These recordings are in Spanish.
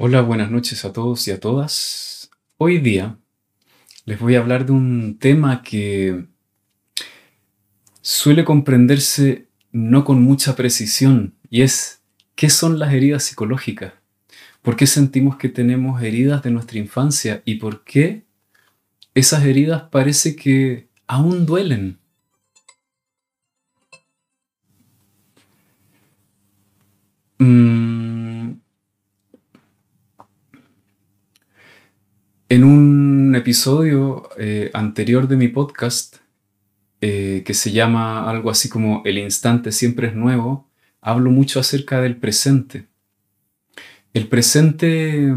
Hola, buenas noches a todos y a todas. Hoy día les voy a hablar de un tema que suele comprenderse no con mucha precisión y es ¿qué son las heridas psicológicas? ¿Por qué sentimos que tenemos heridas de nuestra infancia y por qué esas heridas parece que aún duelen? Mm, En un episodio eh, anterior de mi podcast, eh, que se llama algo así como El instante siempre es nuevo, hablo mucho acerca del presente. El presente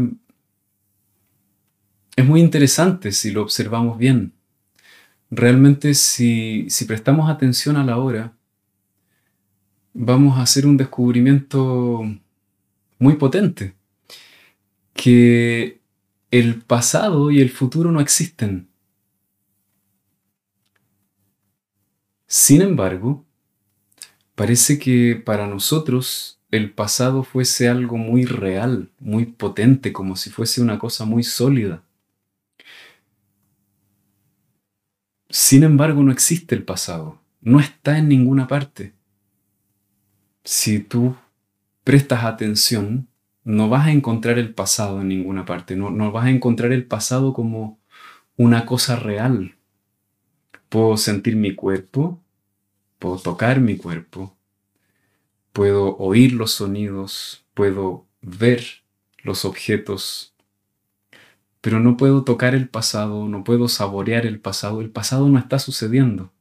es muy interesante si lo observamos bien. Realmente si, si prestamos atención a la hora, vamos a hacer un descubrimiento muy potente, que el pasado y el futuro no existen. Sin embargo, parece que para nosotros el pasado fuese algo muy real, muy potente, como si fuese una cosa muy sólida. Sin embargo, no existe el pasado, no está en ninguna parte. Si tú prestas atención, no vas a encontrar el pasado en ninguna parte, no, no vas a encontrar el pasado como una cosa real. Puedo sentir mi cuerpo, puedo tocar mi cuerpo, puedo oír los sonidos, puedo ver los objetos, pero no puedo tocar el pasado, no puedo saborear el pasado, el pasado no está sucediendo.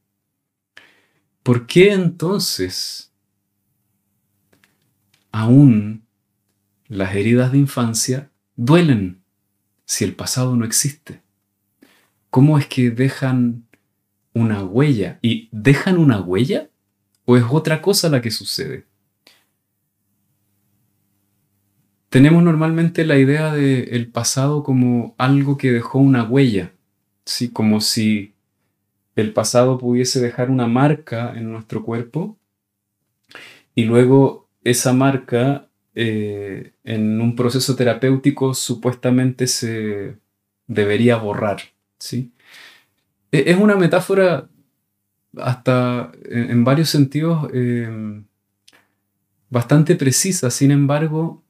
¿Por qué entonces aún las heridas de infancia duelen si el pasado no existe. ¿Cómo es que dejan una huella? ¿Y dejan una huella? ¿O es otra cosa la que sucede? Tenemos normalmente la idea del pasado como algo que dejó una huella, ¿sí? como si el pasado pudiese dejar una marca en nuestro cuerpo y luego esa marca eh, en un proceso terapéutico supuestamente se debería borrar. ¿sí? E, es una metáfora hasta en, varios sentidos em, bastante precisa, sin embargo,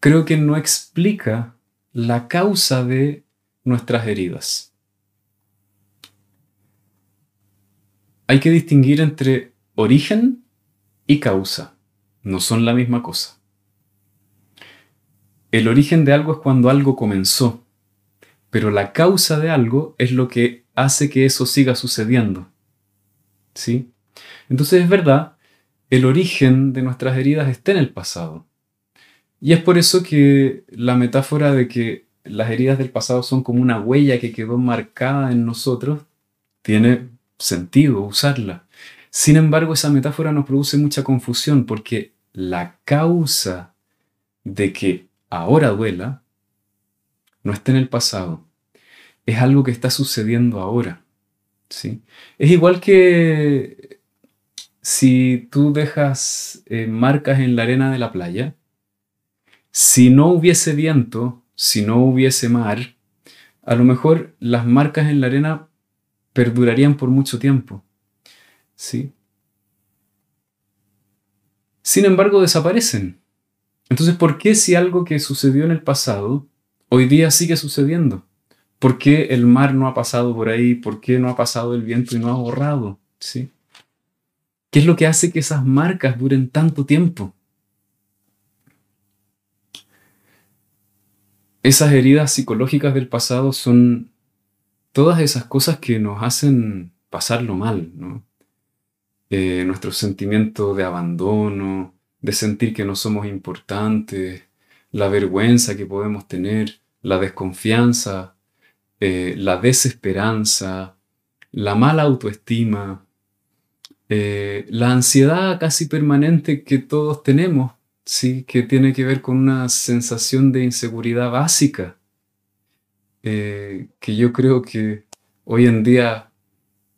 creo que no explica la causa de nuestras heridas. Hay que distinguir entre origen y causa no son la misma cosa. El origen de algo es cuando algo comenzó, pero la causa de algo es lo que hace que eso siga sucediendo. ¿Sí? Entonces es verdad, el origen de nuestras heridas está en el pasado. Y es por eso que la metáfora de que las heridas del pasado son como una huella que quedó marcada en nosotros tiene sentido usarla. Sin embargo, esa metáfora nos produce mucha confusión porque la causa de que ahora duela no está en el pasado, es algo que está sucediendo ahora. ¿sí? Es igual que si tú dejas eh, marcas en la arena de la playa, si no hubiese viento, si no hubiese mar, a lo mejor las marcas en la arena perdurarían por mucho tiempo. ¿Sí? Sin embargo, desaparecen. Entonces, ¿por qué si algo que sucedió en el pasado, hoy día sigue sucediendo? ¿Por qué el mar no ha pasado por ahí? ¿Por qué no ha pasado el viento y no ha borrado? ¿Sí? ¿Qué es lo que hace que esas marcas duren tanto tiempo? Esas heridas psicológicas del pasado son todas esas cosas que nos hacen pasarlo mal, ¿no? Eh, nuestro sentimiento de abandono, de sentir que no somos importantes, la vergüenza que podemos tener, la desconfianza, eh, la desesperanza, la mala autoestima, eh, la ansiedad casi permanente que todos tenemos, ¿sí? que tiene que ver con una sensación de inseguridad básica, eh, que yo creo que hoy en día,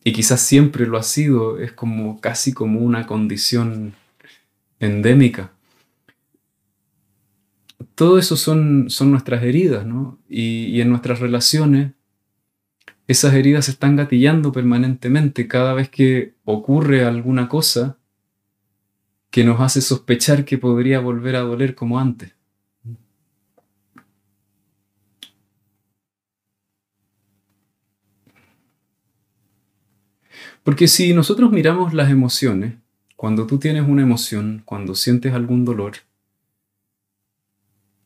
y quizás siempre lo ha sido, es como casi como una condición endémica. Todo eso son, son nuestras heridas, ¿no? y en nuestras relaciones esas heridas se están gatillando permanentemente cada vez que ocurre alguna cosa que nos hace sospechar que podría volver a doler como antes. Porque si nosotros miramos las emociones, cuando tú tienes una emoción, cuando sientes algún dolor,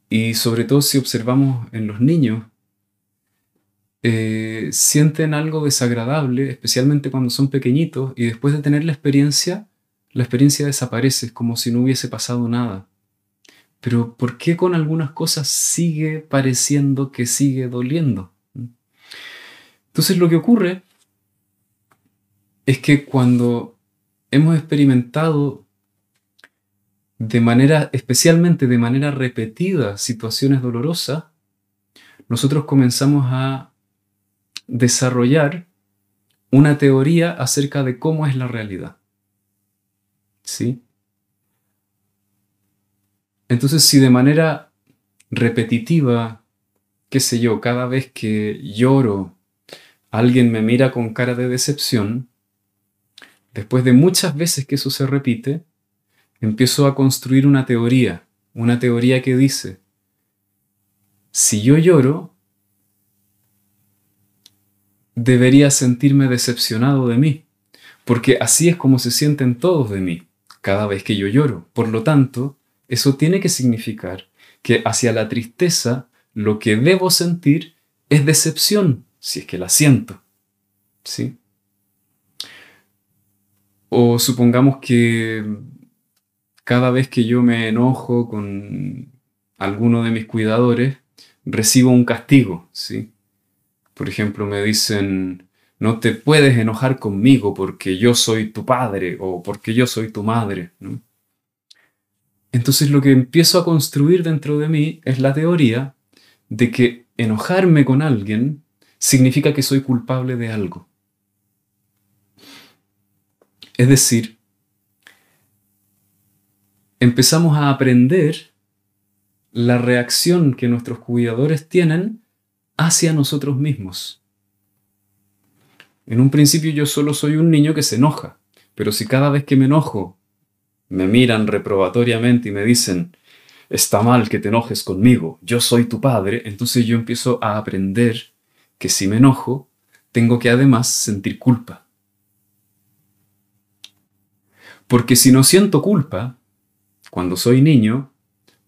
y sobre todo si observamos en los niños, eh, sienten algo desagradable, especialmente cuando son pequeñitos, y después de tener la experiencia, la experiencia desaparece, como si no hubiese pasado nada. Pero ¿por qué con algunas cosas sigue pareciendo que sigue doliendo? Entonces lo que ocurre es que cuando hemos experimentado de manera, especialmente de manera repetida, situaciones dolorosas, nosotros comenzamos a desarrollar una teoría acerca de cómo es la realidad. ¿Sí? Entonces, si de manera repetitiva, qué sé yo, cada vez que lloro, alguien me mira con cara de decepción, después de muchas veces que eso se repite, empiezo a construir una teoría, una teoría que dice, si yo lloro, debería sentirme decepcionado de mí, porque así es como se sienten todos de mí cada vez que yo lloro. Por lo tanto, eso tiene que significar que hacia la tristeza lo que debo sentir es decepción, si es que la siento. ¿Sí? O supongamos que cada vez que yo me enojo con alguno de mis cuidadores, recibo un castigo, ¿sí? Por ejemplo, me dicen, no te puedes enojar conmigo porque yo soy tu padre o porque yo soy tu madre. Entonces lo que empiezo a construir dentro de mí es la teoría de que enojarme con alguien significa que soy culpable de algo. Es decir, empezamos a aprender la reacción que nuestros cuidadores tienen hacia nosotros mismos. En un principio yo solo soy un niño que se enoja, pero si cada vez que me enojo me miran reprobatoriamente y me dicen, está mal que te enojes conmigo, yo soy tu padre, entonces yo empiezo a aprender que si me enojo, tengo que además sentir culpa. Porque si no siento culpa, cuando soy niño,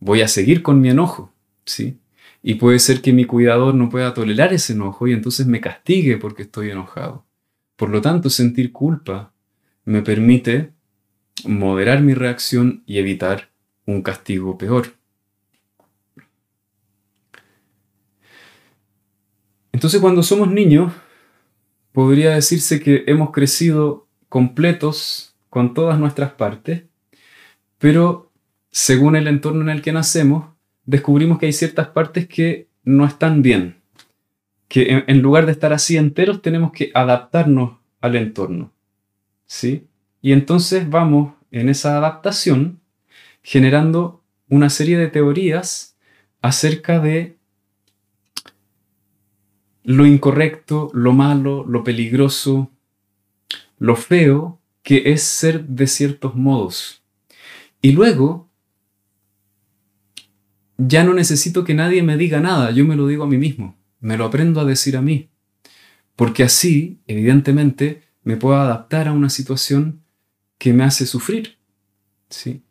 voy a seguir con mi enojo, ¿sí? Y puede ser que mi cuidador no pueda tolerar ese enojo y entonces me castigue porque estoy enojado. Por lo tanto, sentir culpa me permite moderar mi reacción y evitar un castigo peor. Entonces, cuando somos niños, podría decirse que hemos crecido completos con todas nuestras partes, pero según el entorno en el que nacemos, descubrimos que hay ciertas partes que no están bien, que en, lugar de estar así enteros tenemos que adaptarnos al entorno. ¿Sí? Y entonces vamos en esa adaptación generando una serie de teorías acerca de lo incorrecto, lo malo, lo peligroso, lo feo que es ser de ciertos modos. Y luego ya no necesito que nadie me diga nada, yo me lo digo a mí mismo, me lo aprendo a decir a mí. Porque así, evidentemente, me puedo adaptar a una situación que me hace sufrir. ¿Sí?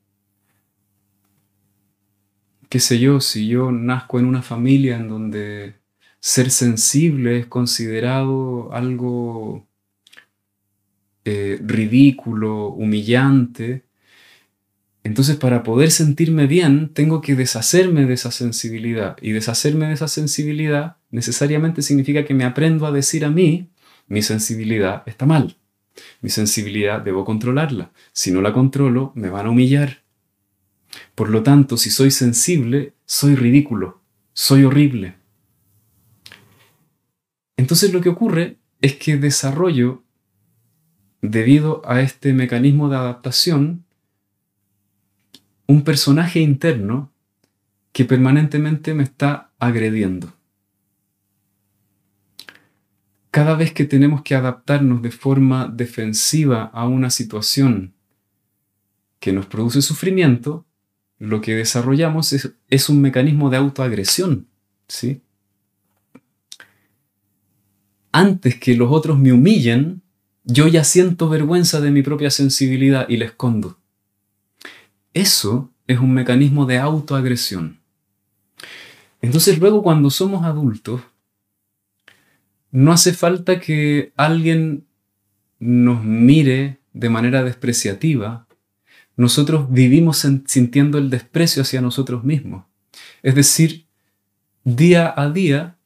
Qué sé yo, si yo nazco en una familia en donde ser sensible es considerado algo eh, ridículo, humillante, Entonces, para poder sentirme bien, tengo que deshacerme de esa sensibilidad. Y deshacerme de esa sensibilidad necesariamente significa que me aprendo a decir a mí, mi sensibilidad está mal. Mi sensibilidad debo controlarla. Si no la controlo, me van a humillar. Por lo tanto, si soy sensible, soy ridículo, soy horrible. Entonces lo que ocurre es que desarrollo, debido a este mecanismo de adaptación, un personaje interno que permanentemente me está agrediendo. Cada vez que tenemos que adaptarnos de forma defensiva a una situación que nos produce sufrimiento, lo que desarrollamos es, un mecanismo de autoagresión. ¿sí? Antes que los otros me humillen, yo ya siento vergüenza de mi propia sensibilidad y la escondo. Eso es un mecanismo de autoagresión. Entonces luego cuando somos adultos, no hace falta que alguien nos mire de manera despreciativa. Nosotros vivimos sintiendo el desprecio hacia nosotros mismos. Es decir, día a día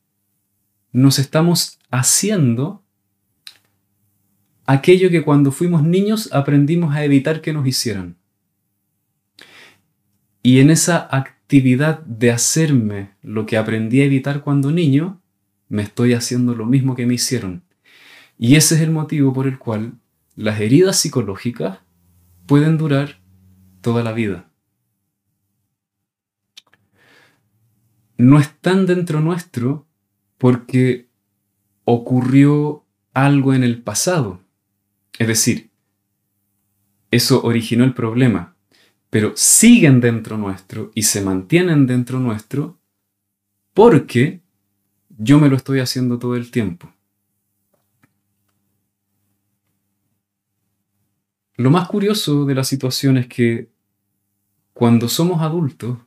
nos estamos haciendo aquello que cuando fuimos niños aprendimos a evitar que nos hicieran. Y en esa actividad de hacerme lo que aprendí a evitar cuando niño, me estoy haciendo lo mismo que me hicieron. Y ese es el motivo por el cual las heridas psicológicas pueden durar toda la vida. No están dentro nuestro porque ocurrió algo en el pasado. Es decir, eso originó el problema, pero siguen dentro nuestro y se mantienen dentro nuestro porque yo me lo estoy haciendo todo el tiempo. Lo más curioso de la situación es que cuando somos adultos,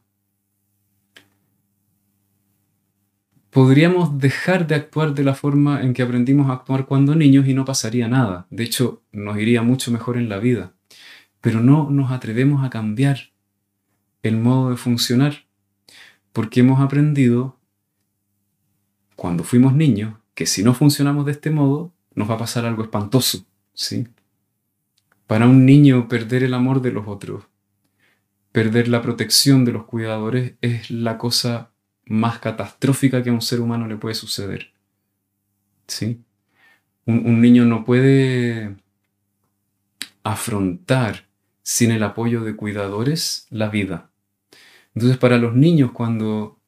podríamos dejar de actuar de la forma en que aprendimos a actuar cuando niños y no pasaría nada. De hecho, nos iría mucho mejor en la vida pero no nos atrevemos a cambiar el modo de funcionar, porque hemos aprendido, cuando fuimos niños, que si no funcionamos de este modo, nos va a pasar algo espantoso, ¿sí? Para un niño perder el amor de los otros, perder la protección de los cuidadores es la cosa más catastrófica que a un ser humano le puede suceder. ¿Sí? Un, un niño no puede afrontar sin el apoyo de cuidadores la vida. Entonces para los niños cuando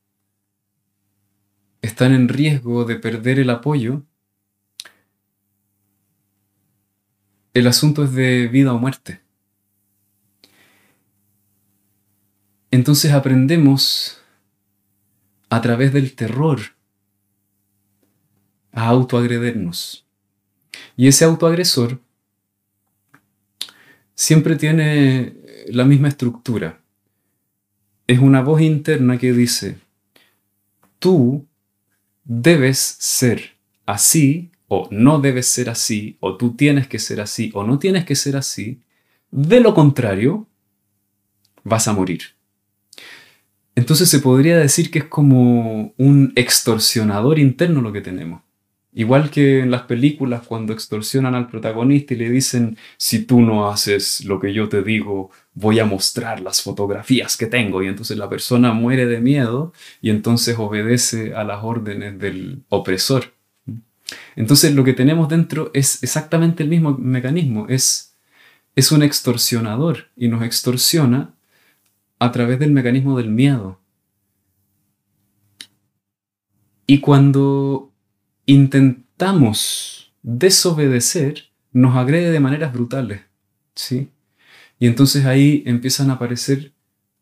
están en riesgo de perder el apoyo, el asunto es de vida o muerte. Entonces aprendemos a través del terror a autoagredirnos. Y ese autoagresor siempre tiene la misma estructura. Es una voz interna que dice, tú debes ser así o no debes ser así, o tú tienes que ser así o no tienes que ser así. De lo contrario, vas a morir. Entonces se podría decir que es como un extorsionador interno lo que tenemos. Igual que en las películas cuando extorsionan al protagonista y le dicen, si tú no haces lo que yo te digo, voy a mostrar las fotografías que tengo. Y entonces la persona muere de miedo y entonces obedece a las órdenes del opresor. Entonces lo que tenemos dentro es exactamente el mismo mecanismo, es, es un extorsionador y nos extorsiona a través del mecanismo del miedo. Y cuando intentamos desobedecer, nos agrede de maneras brutales. ¿sí? Y entonces ahí empiezan a aparecer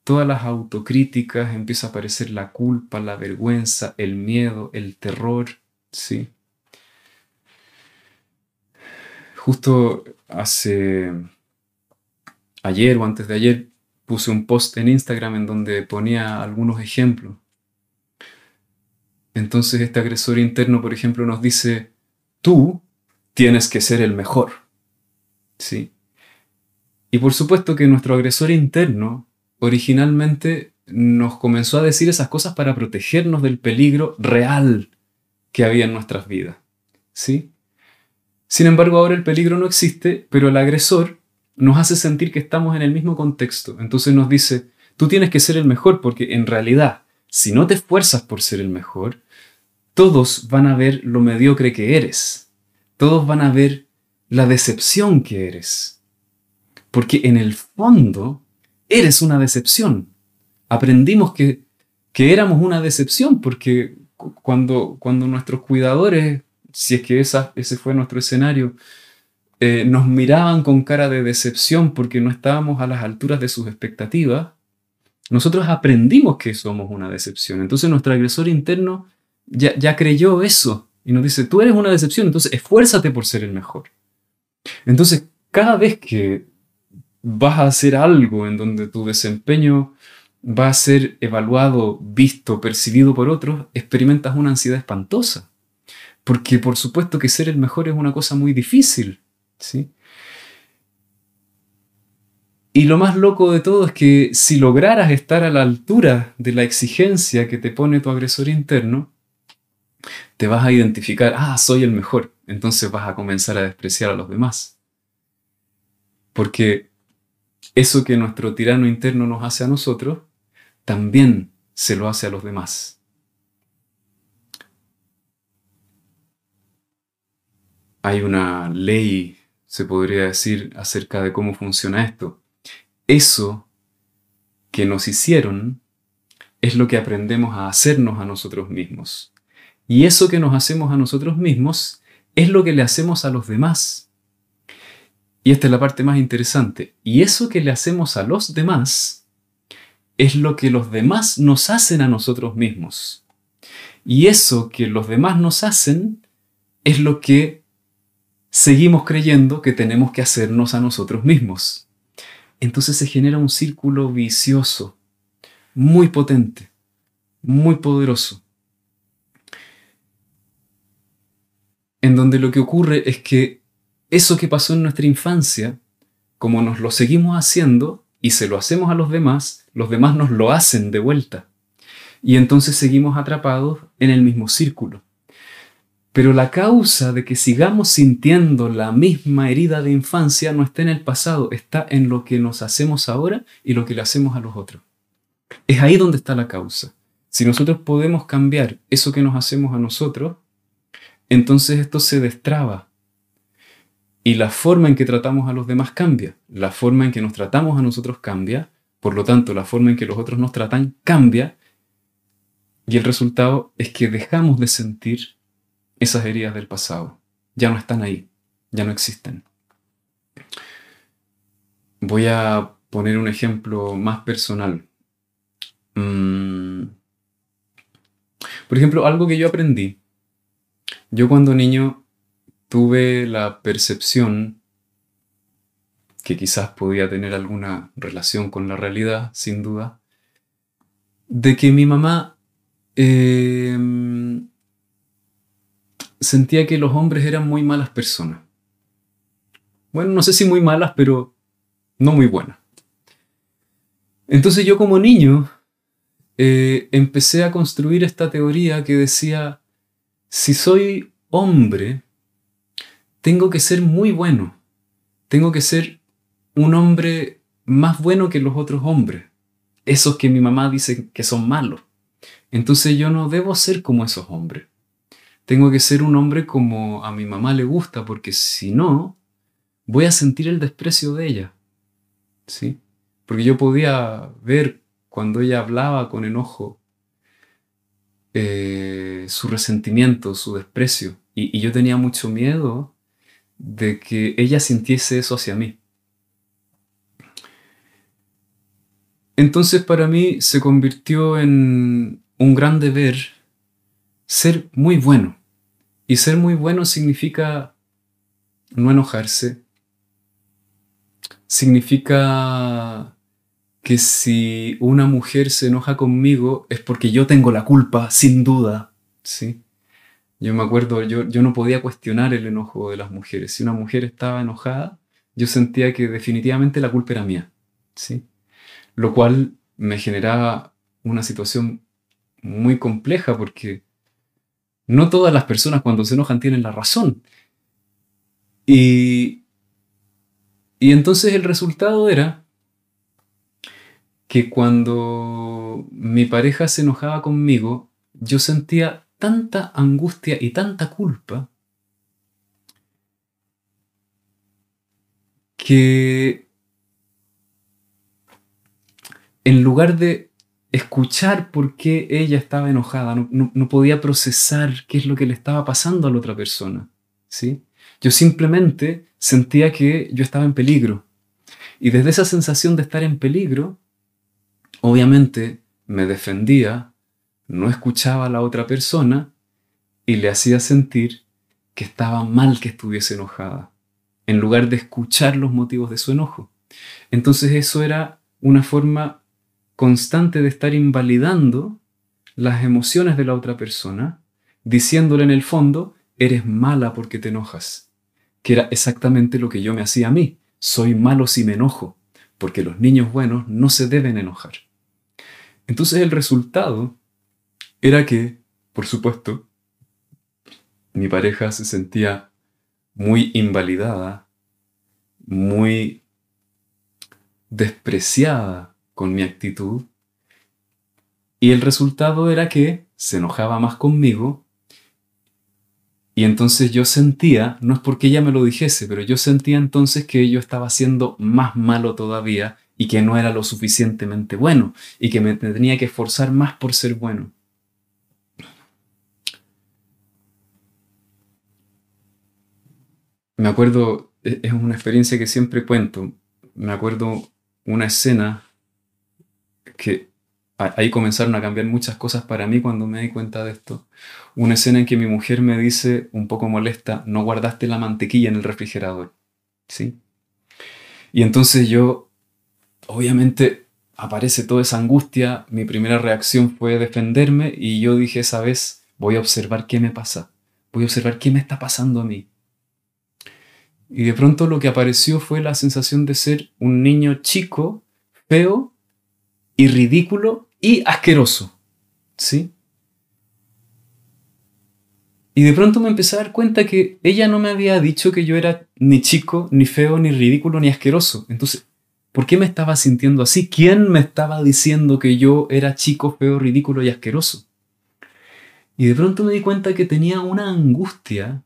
todas las autocríticas, empieza a aparecer la culpa, la vergüenza, el miedo, el terror. ¿sí? Justo hace ayer o antes de ayer puse un post en Instagram en donde ponía algunos ejemplos entonces este agresor interno, por ejemplo, nos dice, tú tienes que ser el mejor. ¿Sí? Y por supuesto que nuestro agresor interno originalmente nos comenzó a decir esas cosas para protegernos del peligro real que había en nuestras vidas. ¿Sí? Sin embargo, ahora el peligro no existe, pero el agresor nos hace sentir que estamos en el mismo contexto. Entonces nos dice, tú tienes que ser el mejor porque en realidad, si no te esfuerzas por ser el mejor, todos van a ver lo mediocre que eres. Todos van a ver la decepción que eres. Porque en el fondo, eres una decepción. Aprendimos que, que éramos una decepción porque cuando, cuando nuestros cuidadores, si es que esa, ese fue nuestro escenario, eh, nos miraban con cara de decepción porque no estábamos a las alturas de sus expectativas, nosotros aprendimos que somos una decepción. Entonces nuestro agresor interno ya, ya creyó eso y nos dice, tú eres una decepción, entonces esfuérzate por ser el mejor. Entonces, cada vez que vas a hacer algo en donde tu desempeño va a ser evaluado, visto, percibido por otros, experimentas una ansiedad espantosa. Porque por supuesto que ser el mejor es una cosa muy difícil. ¿Sí? Y lo más loco de todo es que si lograras estar a la altura de la exigencia que te pone tu agresor interno, te vas a identificar, ah, soy el mejor. Entonces vas a comenzar a despreciar a los demás. Porque eso que nuestro tirano interno nos hace a nosotros, también se lo hace a los demás. Hay una ley se podría decir, acerca de cómo funciona esto. Eso que nos hicieron es lo que aprendemos a hacernos a nosotros mismos. Y eso que nos hacemos a nosotros mismos es lo que le hacemos a los demás. Y esta es la parte más interesante. Y eso que le hacemos a los demás es lo que los demás nos hacen a nosotros mismos. Y eso que los demás nos hacen es lo que seguimos creyendo que tenemos que hacernos a nosotros mismos. Entonces se genera un círculo vicioso, muy potente, muy poderoso, en donde lo que ocurre es que eso que pasó en nuestra infancia, como nos lo seguimos haciendo y se lo hacemos a los demás, los demás nos lo hacen de vuelta. Y entonces seguimos atrapados en el mismo círculo. Pero la causa de que sigamos sintiendo la misma herida de infancia no está en el pasado, está en lo que nos hacemos ahora y lo que le hacemos a los otros. Es ahí donde está la causa. Si nosotros podemos cambiar eso que nos hacemos a nosotros, entonces esto se destraba. Y la forma en que tratamos a los demás cambia. La forma en que nos tratamos a nosotros cambia. Por lo tanto, la forma en que los otros nos tratan cambia. Y el resultado es que dejamos de sentir esas heridas del pasado. Ya no están ahí, ya no existen. Voy a poner un ejemplo más personal. Mm. Por ejemplo, algo que yo aprendí. Yo cuando niño tuve la percepción que quizás podía tener alguna relación con la realidad, sin duda, de que mi mamá eh, sentía que los hombres eran muy malas personas. Bueno, no sé si muy malas, pero no muy buenas. Entonces yo como niño eh, empecé a construir esta teoría que decía, si soy hombre, tengo que ser muy bueno, tengo que ser un hombre más bueno que los otros hombres, esos que mi mamá dice que son malos. Entonces yo no debo ser como esos hombres tengo que ser un hombre como a mi mamá le gusta, porque si no, voy a sentir el desprecio de ella. ¿Sí? Porque yo podía ver cuando ella hablaba con enojo eh, su resentimiento, su desprecio. Y, y yo tenía mucho miedo de que ella sintiese eso hacia mí. Entonces para mí se convirtió en un gran deber ser muy bueno. Y ser muy bueno significa no enojarse. Significa que si una mujer se enoja conmigo es porque yo tengo la culpa, sin duda. ¿sí? Yo me acuerdo, yo, yo no podía cuestionar el enojo de las mujeres. Si una mujer estaba enojada, yo sentía que definitivamente la culpa era mía, ¿sí? Lo cual me generaba una situación muy compleja porque no todas las personas cuando se enojan tienen la razón. Y, y entonces el resultado era que cuando mi pareja se enojaba conmigo, yo sentía tanta angustia y tanta culpa que en lugar de escuchar por qué ella estaba enojada, no, podía procesar qué es lo que le estaba pasando a la otra persona. ¿sí? Yo simplemente sentía que yo estaba en peligro. Y desde esa sensación de estar en peligro, obviamente me defendía, no escuchaba a la otra persona y le hacía sentir que estaba mal que estuviese enojada, en lugar de escuchar los motivos de su enojo. Entonces eso era una forma constante de estar invalidando las emociones de la otra persona, diciéndole en el fondo, eres mala porque te enojas, que era exactamente lo que yo me hacía a mí, soy malo si me enojo, porque los niños buenos no se deben enojar. Entonces el resultado era que, por supuesto, mi pareja se sentía muy invalidada, muy despreciada con mi actitud. Y el resultado era que se enojaba más conmigo. Y entonces yo sentía, no es porque ella me lo dijese, pero yo sentía entonces que yo estaba siendo más malo todavía y que no era lo suficientemente bueno y que me tenía que esforzar más por ser bueno. Me acuerdo, e-, es una experiencia que siempre cuento, me acuerdo una escena que ahí comenzaron a cambiar muchas cosas para mí cuando me di cuenta de esto. Una escena en que mi mujer me dice, un poco molesta, no guardaste la mantequilla en el refrigerador. ¿Sí? Y entonces yo, obviamente, aparece toda esa angustia. Mi primera reacción fue defenderme y yo dije esa vez, voy a observar qué me pasa. Voy a observar qué me está pasando a mí. Y de pronto lo que apareció fue la sensación de ser un niño chico, feo, y ridículo y asqueroso. ¿Sí? Y de pronto me empecé a dar cuenta que ella no me había dicho que yo era ni chico, ni feo, ni ridículo, ni asqueroso. Entonces, ¿por qué me estaba sintiendo así? ¿Quién me estaba diciendo que yo era chico, feo, ridículo y asqueroso? Y de pronto me di cuenta que tenía una angustia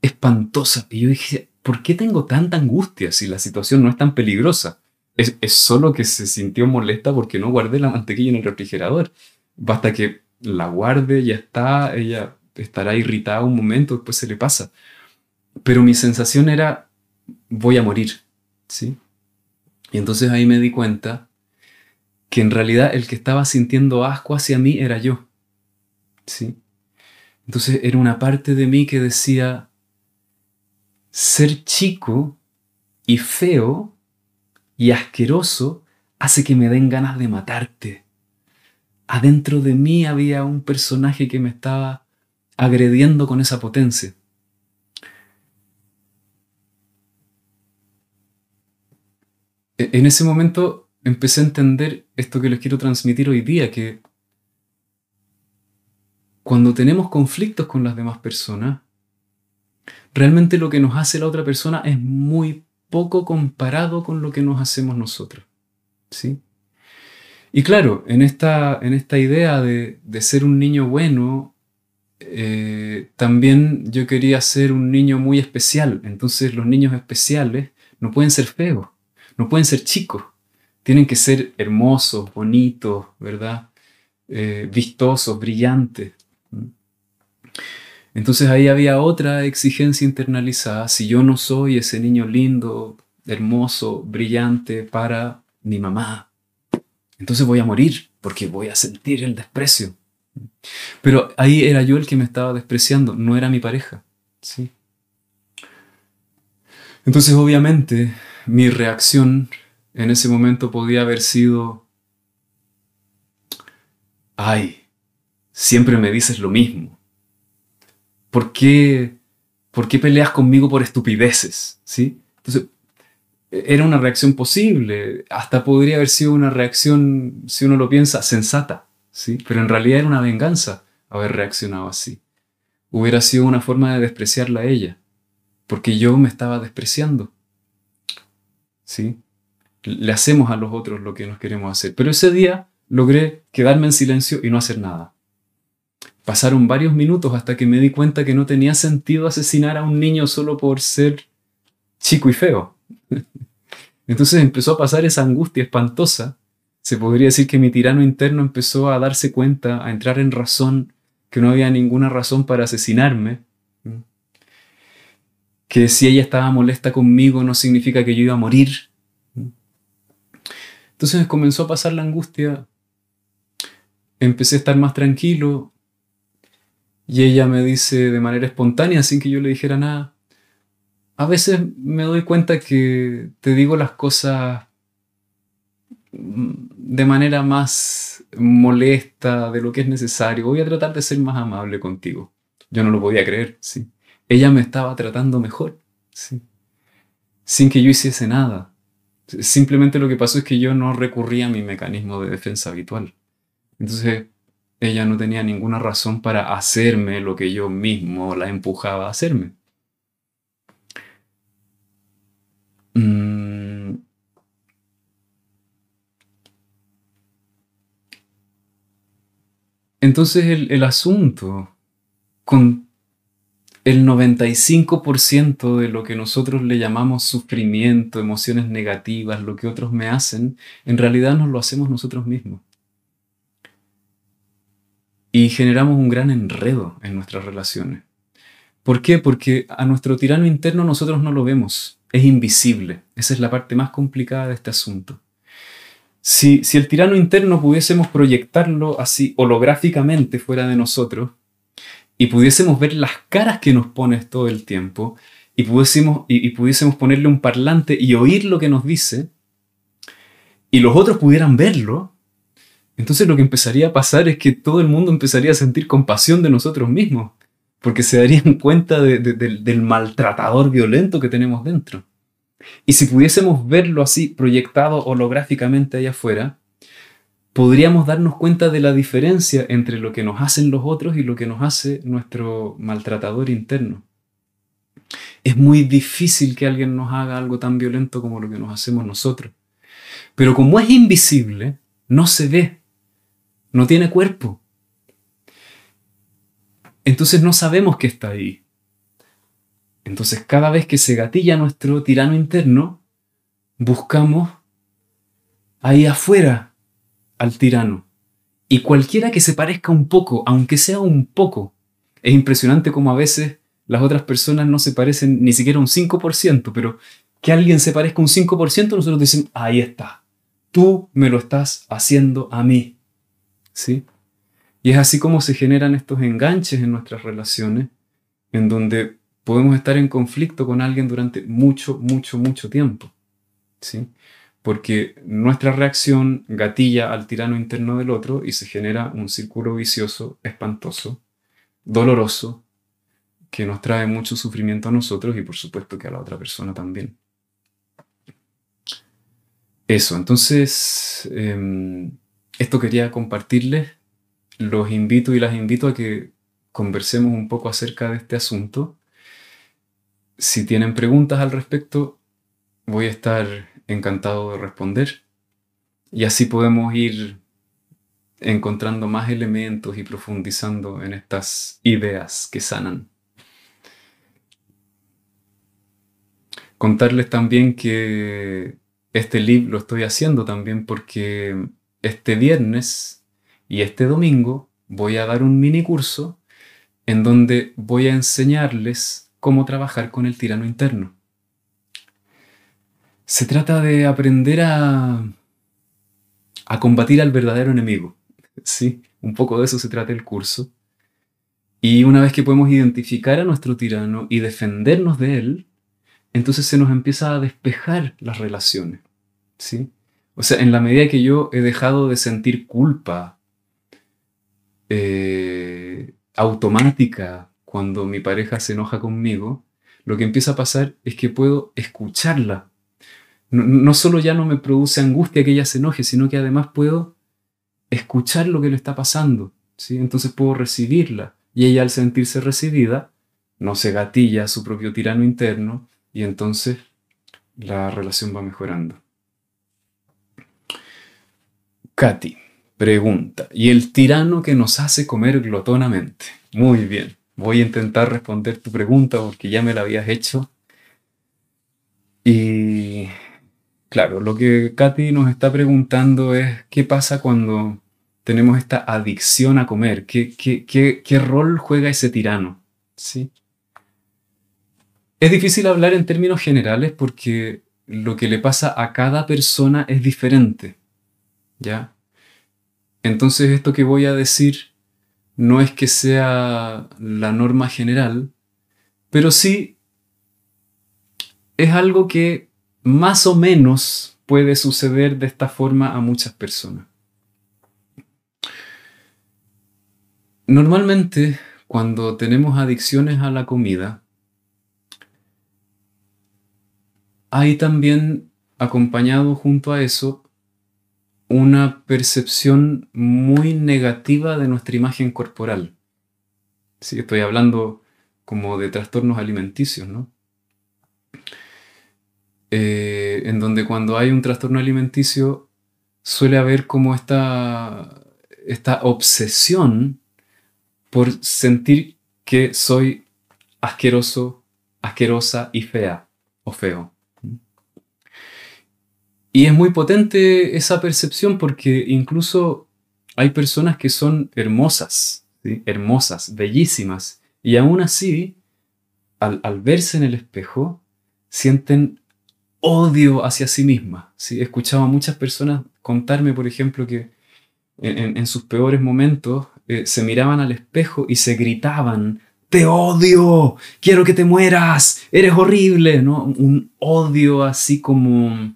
espantosa. Y yo dije, ¿por qué tengo tanta angustia si la situación no es tan peligrosa? Es, solo que se sintió molesta porque no guardé la mantequilla en el refrigerador. Basta que la guarde, ya está, ella estará irritada un momento, después se le pasa. Pero mi sensación era, voy a morir, ¿sí? Y entonces ahí me di cuenta que en realidad el que estaba sintiendo asco hacia mí era yo, ¿sí? Entonces era una parte de mí que decía, ser chico y feo y asqueroso hace que me den ganas de matarte. Adentro de mí había un personaje que me estaba agrediendo con esa potencia. E-, en ese momento empecé a entender esto que les quiero transmitir hoy día, que cuando tenemos conflictos con las demás personas, realmente lo que nos hace la otra persona es muy poco comparado con lo que nos hacemos nosotros. ¿sí? Y claro, en esta, en esta idea de, ser un niño bueno, eh, también yo quería ser un niño muy especial. Entonces los niños especiales no pueden ser feos, no pueden ser chicos. Tienen que ser hermosos, bonitos, ¿verdad? Eh, vistosos, brillantes. Entonces ahí había otra exigencia internalizada. Si yo no soy ese niño lindo, hermoso, brillante para mi mamá, entonces voy a morir porque voy a sentir el desprecio. Pero ahí era yo el que me estaba despreciando, no era mi pareja. ¿sí? Entonces obviamente mi reacción en ese momento podía haber sido, ay, siempre me dices lo mismo ¿por qué, ¿por qué peleas conmigo por estupideces? ¿Sí? Entonces, era una reacción posible, hasta podría haber sido una reacción, si uno lo piensa, sensata, ¿sí? Pero en realidad era una venganza haber reaccionado así. Hubiera sido una forma de despreciarla a ella, porque yo me estaba despreciando, ¿sí? Le hacemos a los otros lo que nos queremos hacer. Pero ese día logré quedarme en silencio y no hacer nada. Pasaron varios minutos hasta que me di cuenta que no tenía sentido asesinar a un niño solo por ser chico y feo. Entonces empezó a pasar esa angustia espantosa. Se podría decir que mi tirano interno empezó a darse cuenta, a entrar en razón, que no había ninguna razón para asesinarme. Que si ella estaba molesta conmigo no significa que yo iba a morir. Entonces comenzó a pasar la angustia. Empecé a estar más tranquilo. Y ella me dice de manera espontánea, sin que yo le dijera nada, a veces me doy cuenta que te digo las cosas de manera más molesta de lo que es necesario. Voy a tratar de ser más amable contigo. Yo no lo podía creer, sí. Ella me estaba tratando mejor, sí. Sin que yo hiciese nada. Simplemente lo que pasó es que yo no recurría a mi mecanismo de defensa habitual. Entonces, ella no tenía ninguna razón para hacerme lo que yo mismo la empujaba a hacerme. Mm. Entonces el, asunto con el 95% de lo que nosotros le llamamos sufrimiento, emociones negativas, lo que otros me hacen, en realidad nos lo hacemos nosotros mismos. Y generamos un gran enredo en nuestras relaciones. ¿Por qué? Porque a nuestro tirano interno nosotros no lo vemos es invisible. Esa es la parte más complicada de este asunto. Si, si el tirano interno pudiésemos proyectarlo así holográficamente fuera de nosotros y pudiésemos ver las caras que nos pones todo el tiempo y pudiésemos, y, pudiésemos ponerle un parlante y oír lo que nos dice y los otros pudieran verlo, entonces lo que empezaría a pasar es que todo el mundo empezaría a sentir compasión de nosotros mismos porque se darían cuenta del maltratador violento que tenemos dentro. Y si pudiésemos verlo así proyectado holográficamente allá afuera, podríamos darnos cuenta de la diferencia entre lo que nos hacen los otros y lo que nos hace nuestro maltratador interno. Es muy difícil que alguien nos haga algo tan violento como lo que nos hacemos nosotros. Pero como es invisible, no se ve, no tiene cuerpo entonces no sabemos que está ahí. Entonces cada vez que se gatilla nuestro tirano interno, buscamos ahí afuera al tirano. Y cualquiera que se parezca un poco, aunque sea un poco, es impresionante como a veces las otras personas no se parecen ni siquiera un 5%, pero que alguien se parezca un 5%, nosotros decimos, ahí está, tú me lo estás haciendo a mí. ¿Sí? Y es así como se generan estos enganches en nuestras relaciones, en donde podemos estar en conflicto con alguien durante mucho, mucho, mucho tiempo. ¿sí? Porque nuestra reacción gatilla al tirano interno del otro y se genera un círculo vicioso, espantoso, doloroso, que nos trae mucho sufrimiento a nosotros y por supuesto que a la otra persona también. Eso, entonces, em, esto quería compartirles los invito y las invito a que conversemos un poco acerca de este asunto. Si tienen preguntas al respecto, voy a estar encantado de responder. Y así podemos ir encontrando más elementos y profundizando en estas ideas que sanan. Contarles también que este libro lo estoy haciendo también porque este viernes y este domingo voy a dar un mini curso en donde voy a enseñarles cómo trabajar con el tirano interno. Se trata de aprender a, a combatir al verdadero enemigo. Sí, un poco de eso se trata el curso. Y una vez que podemos identificar a nuestro tirano y defendernos de él, entonces se nos empieza a despejar las relaciones. ¿sí? O sea, en la medida que yo he dejado de sentir culpa eh, automática cuando mi pareja se enoja conmigo, lo que empieza a pasar es que puedo escucharla. No, solo ya no me produce angustia que ella se enoje, sino que además puedo escuchar lo que le está pasando. ¿sí? Entonces puedo recibirla. Y ella al sentirse recibida, no se gatilla su propio tirano interno y entonces la relación va mejorando. Katy pregunta, ¿y el tirano que nos hace comer glotonamente? Muy bien, voy a intentar responder tu pregunta porque ya me la habías hecho. Y claro, lo que Katy nos está preguntando es, ¿qué pasa cuando tenemos esta adicción a comer? ¿Qué, qué rol juega ese tirano? ¿Sí? Es difícil hablar en términos generales porque lo que le pasa a cada persona es diferente. ¿Ya? Entonces esto que voy a decir no es que sea la norma general, pero sí es algo que más o menos puede suceder de esta forma a muchas personas. Normalmente, cuando tenemos adicciones a la comida, hay también acompañado junto a eso una percepción muy negativa de nuestra imagen corporal. Sí, estoy hablando como de trastornos alimenticios, ¿no? Eh, en donde cuando hay un trastorno alimenticio suele haber como esta, esta obsesión por sentir que soy asqueroso, asquerosa y fea o feo. Y es muy potente esa percepción porque incluso hay personas que son hermosas, hermosas, bellísimas, y aún así, al, verse en el espejo, sienten odio hacia sí mismas. ¿sí? He escuchado a muchas personas contarme, por ejemplo, que en, sus peores momentos eh, se miraban al espejo y se gritaban, te odio, quiero que te mueras, eres horrible, ¿no? Un odio así como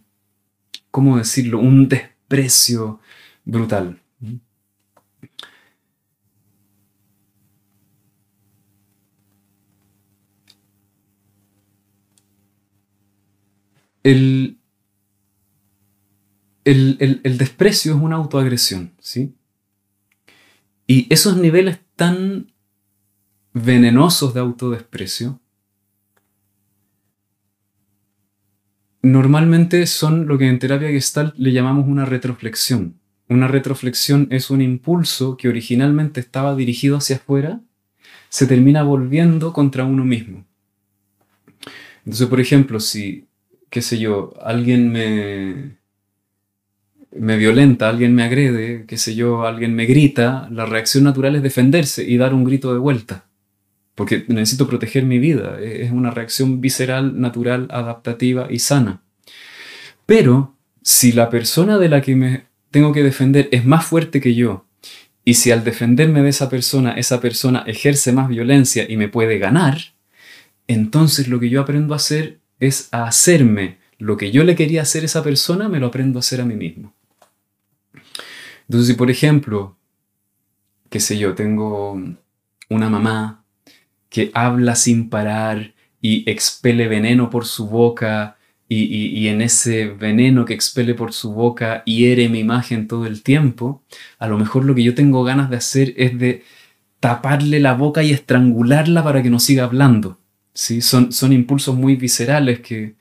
¿cómo decirlo? Un desprecio brutal. El, el, desprecio es una autoagresión, ¿sí? Y esos niveles tan venenosos de autodesprecio normalmente son lo que en terapia gestal le llamamos una retroflexión. Una retroflexión es un impulso que originalmente estaba dirigido hacia afuera, se termina volviendo contra uno mismo. Entonces, por ejemplo, si, qué sé yo, alguien me, me violenta, alguien me agrede, qué sé yo, alguien me grita, la reacción natural es defenderse y dar un grito de vuelta. Porque necesito proteger mi vida. Es una reacción visceral, natural, adaptativa y sana. Pero si la persona de la que me tengo que defender es más fuerte que yo, y si al defenderme de esa persona, esa persona ejerce más violencia y me puede ganar, entonces lo que yo aprendo a hacer es a hacerme lo que yo le quería hacer a esa persona, me lo aprendo a hacer a mí mismo. Entonces, si por ejemplo, qué sé yo, tengo una mamá que habla sin parar y expele veneno por su boca y, en ese veneno que expele por su boca hiere mi imagen todo el tiempo, a lo mejor lo que yo tengo ganas de hacer es de taparle la boca y estrangularla para que no siga hablando. ¿sí? Son, son impulsos muy viscerales que,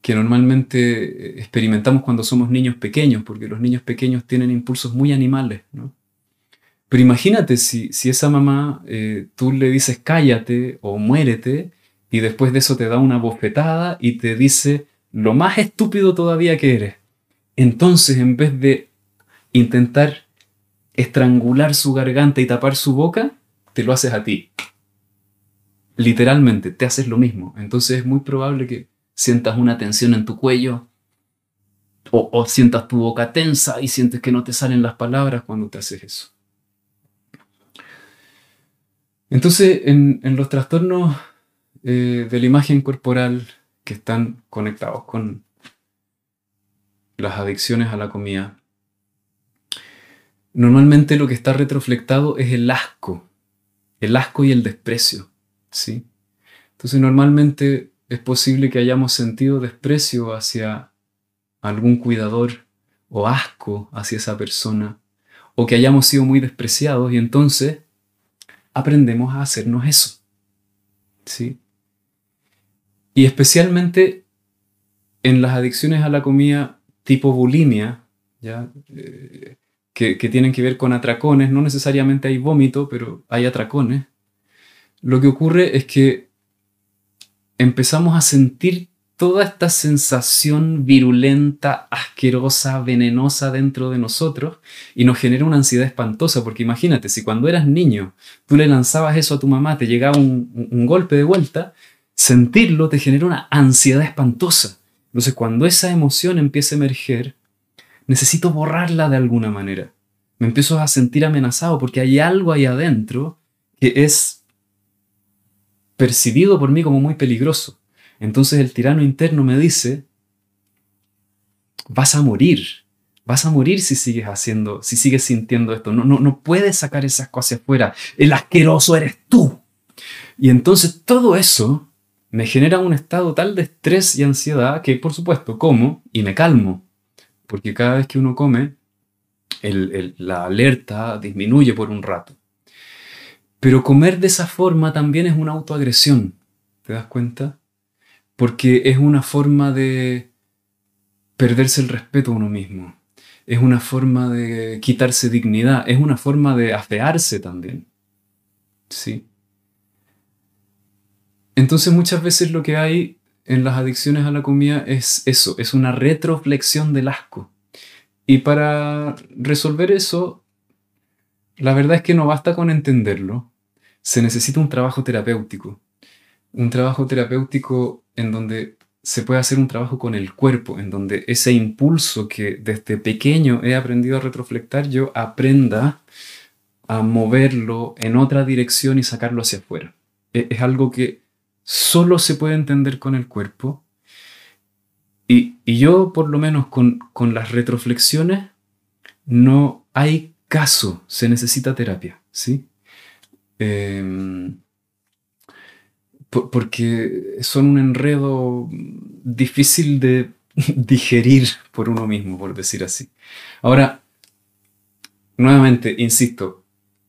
que normalmente experimentamos cuando somos niños pequeños, porque los niños pequeños tienen impulsos muy animales. Pero imagínate si, si esa mamá eh, tú le dices cállate o muérete y después de eso te da una bofetada y te dice lo más estúpido todavía que eres. Entonces, en vez de intentar estrangular su garganta y tapar su boca, te lo haces a ti. Literalmente, te haces lo mismo. Entonces es muy probable que sientas una tensión en tu cuello o, sientas tu boca tensa y sientes que no te salen las palabras cuando te haces eso. Entonces, en los trastornos eh, de la imagen corporal que están conectados con las adicciones a la comida, normalmente lo que está retroflectado es el asco, el asco y el desprecio, ¿sí? Entonces normalmente es posible que hayamos sentido desprecio hacia algún cuidador o asco hacia esa persona o que hayamos sido muy despreciados y entonces aprendemos a hacernos eso. ¿Sí? Y especialmente en las adicciones a la comida tipo bulimia, ¿ya? Eh, que, que, tienen que ver con atracones, no necesariamente hay vómito, pero hay atracones, lo que ocurre es que empezamos a sentir toda esta sensación virulenta, asquerosa, venenosa dentro de nosotros y nos genera una ansiedad espantosa, porque imagínate, si cuando eras niño tú le lanzabas eso a tu mamá, te llegaba un, golpe de vuelta, sentirlo te genera una ansiedad espantosa. Entonces cuando esa emoción empieza a emerger, necesito borrarla de alguna manera. Me empiezo a sentir amenazado porque hay algo ahí adentro que es percibido por mí como muy peligroso. Entonces el tirano interno me dice, vas a morir, vas a morir si sigues haciendo, si sigues sintiendo esto. No, no, no puedes sacar esas cosas afuera. El asqueroso eres tú. Y entonces todo eso me genera un estado tal de estrés y ansiedad que, por supuesto, como y me calmo. Porque cada vez que uno come, la alerta disminuye por un rato. Pero comer de esa forma también es una autoagresión. ¿Te das cuenta? Porque es una forma de perderse el respeto a uno mismo, es una forma de quitarse dignidad, es una forma de afearse también. Sí. Entonces muchas veces lo que hay en las adicciones a la comida es eso, es una retroflexión del asco. Y para resolver eso, la verdad es que no basta con entenderlo, se necesita un trabajo terapéutico. Un trabajo terapéutico en donde se puede hacer un trabajo con el cuerpo, en donde ese impulso que desde pequeño he aprendido a retroflectar, yo aprenda a moverlo en otra dirección y sacarlo hacia afuera. E-, es algo que solo se puede entender con el cuerpo. Y, yo, por lo menos con, las retroflexiones, no hay caso, se necesita terapia, ¿sí? Em, porque son un enredo difícil de digerir por uno mismo, por decir así. Ahora, nuevamente, insisto,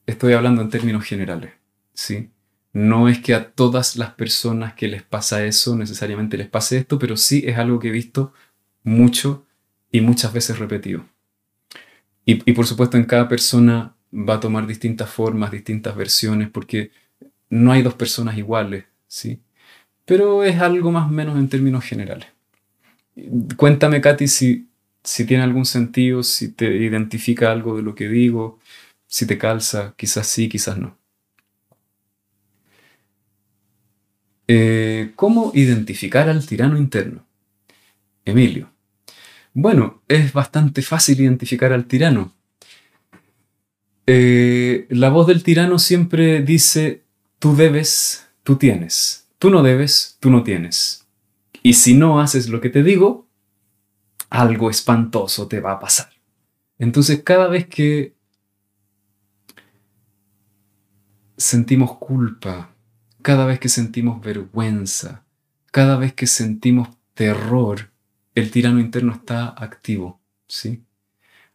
estoy hablando en términos generales, ¿sí? No es que a todas las personas que les pasa eso necesariamente les pase esto, pero sí es algo que he visto mucho y muchas veces repetido. Y, y por supuesto en cada persona va a tomar distintas formas, distintas versiones, porque no hay dos personas iguales, ¿sí? Pero es algo más o menos en términos generales. Cuéntame, Katy, si, si tiene algún sentido, si te identifica algo de lo que digo, si te calza, quizás sí, quizás no. Eh, ¿Cómo identificar al tirano interno? Emilio. Bueno, es bastante fácil identificar al tirano. Eh, la voz del tirano siempre dice, tú debes, tú tienes. Tú no debes, tú no tienes. Y si no haces lo que te digo, algo espantoso te va a pasar. Entonces cada vez que sentimos culpa, cada vez que sentimos vergüenza, cada vez que sentimos terror, el tirano interno está activo, ¿sí?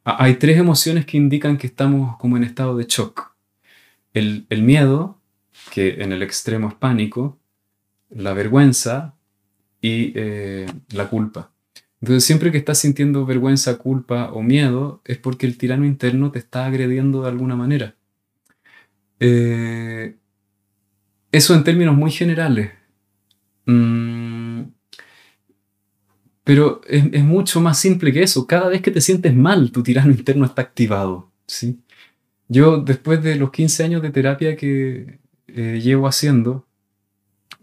Hay tres emociones que indican que estamos como en estado de shock. El, el miedo, que en el extremo es pánico, la vergüenza y eh, la culpa. Entonces siempre que estás sintiendo vergüenza, culpa o miedo es porque el tirano interno te está agrediendo de alguna manera. Eh, eso en términos muy generales. Mm, pero es, es, mucho más simple que eso. Cada vez que te sientes mal, tu tirano interno está activado. ¿sí? Yo, después de los 15 años de terapia que, eh, llevo haciendo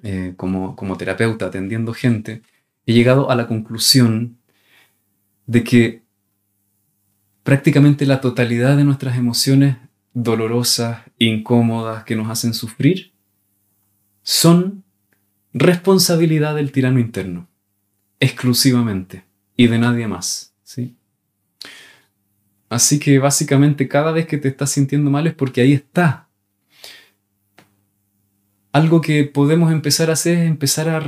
eh, como, como terapeuta, atendiendo gente, he llegado a la conclusión de que prácticamente la totalidad de nuestras emociones dolorosas, incómodas, que nos hacen sufrir, son responsabilidad del tirano interno, exclusivamente, y de nadie más. ¿sí? Así que básicamente cada vez que te estás sintiendo mal es porque ahí está algo que podemos empezar a hacer es empezar a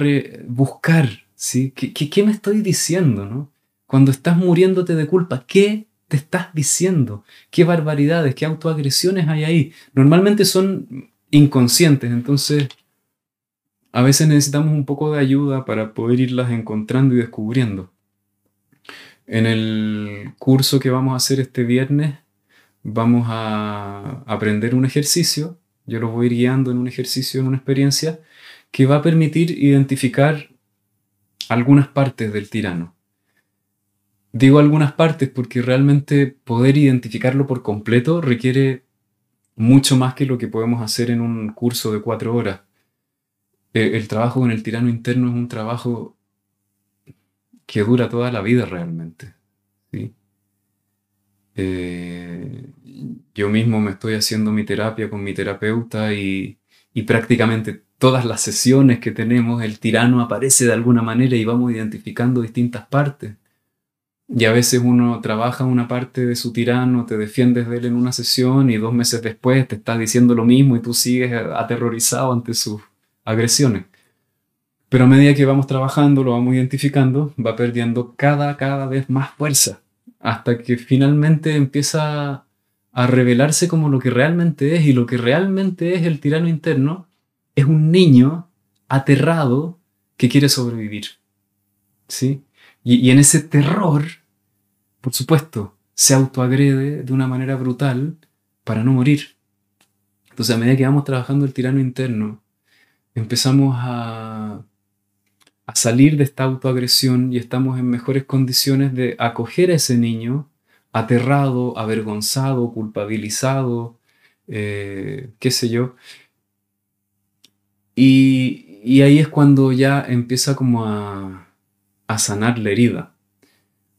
buscar, ¿sí? ¿Qué, ¿Qué, me estoy diciendo, no? Cuando estás muriéndote de culpa, ¿qué te estás diciendo? ¿Qué barbaridades, qué autoagresiones hay ahí? Normalmente son inconscientes, entonces a veces necesitamos un poco de ayuda para poder irlas encontrando y descubriendo. En el curso que vamos a hacer este viernes vamos a aprender un ejercicio, yo los voy guiando en un ejercicio, en una experiencia, que va a permitir identificar algunas partes del tirano. Digo algunas partes porque realmente poder identificarlo por completo requiere mucho más que lo que podemos hacer en un curso de cuatro horas. Eh, el trabajo con el tirano interno es un trabajo que dura toda la vida realmente. ¿sí? Eh, yo mismo me estoy haciendo mi terapia con mi terapeuta y, y prácticamente todas las sesiones que tenemos el tirano aparece de alguna manera y vamos identificando distintas partes. Y a veces uno trabaja una parte de su tirano, te defiendes de él en una sesión y dos meses después te está diciendo lo mismo y tú sigues aterrorizado ante sus agresiones. Pero a medida que vamos trabajando, lo vamos identificando, va perdiendo cada, cada vez más fuerza, hasta que finalmente empieza a revelarse como lo que realmente es, y lo que realmente es el tirano interno es un niño aterrado que quiere sobrevivir. ¿Sí? Y, y en ese terror, por supuesto, se autoagrede de una manera brutal para no morir. Entonces, a medida que vamos trabajando el tirano interno, empezamos a, a salir de esta autoagresión y estamos en mejores condiciones de acoger a ese niño aterrado, avergonzado, culpabilizado, eh, qué sé yo. Y, ahí es cuando ya empieza como a, a sanar la herida,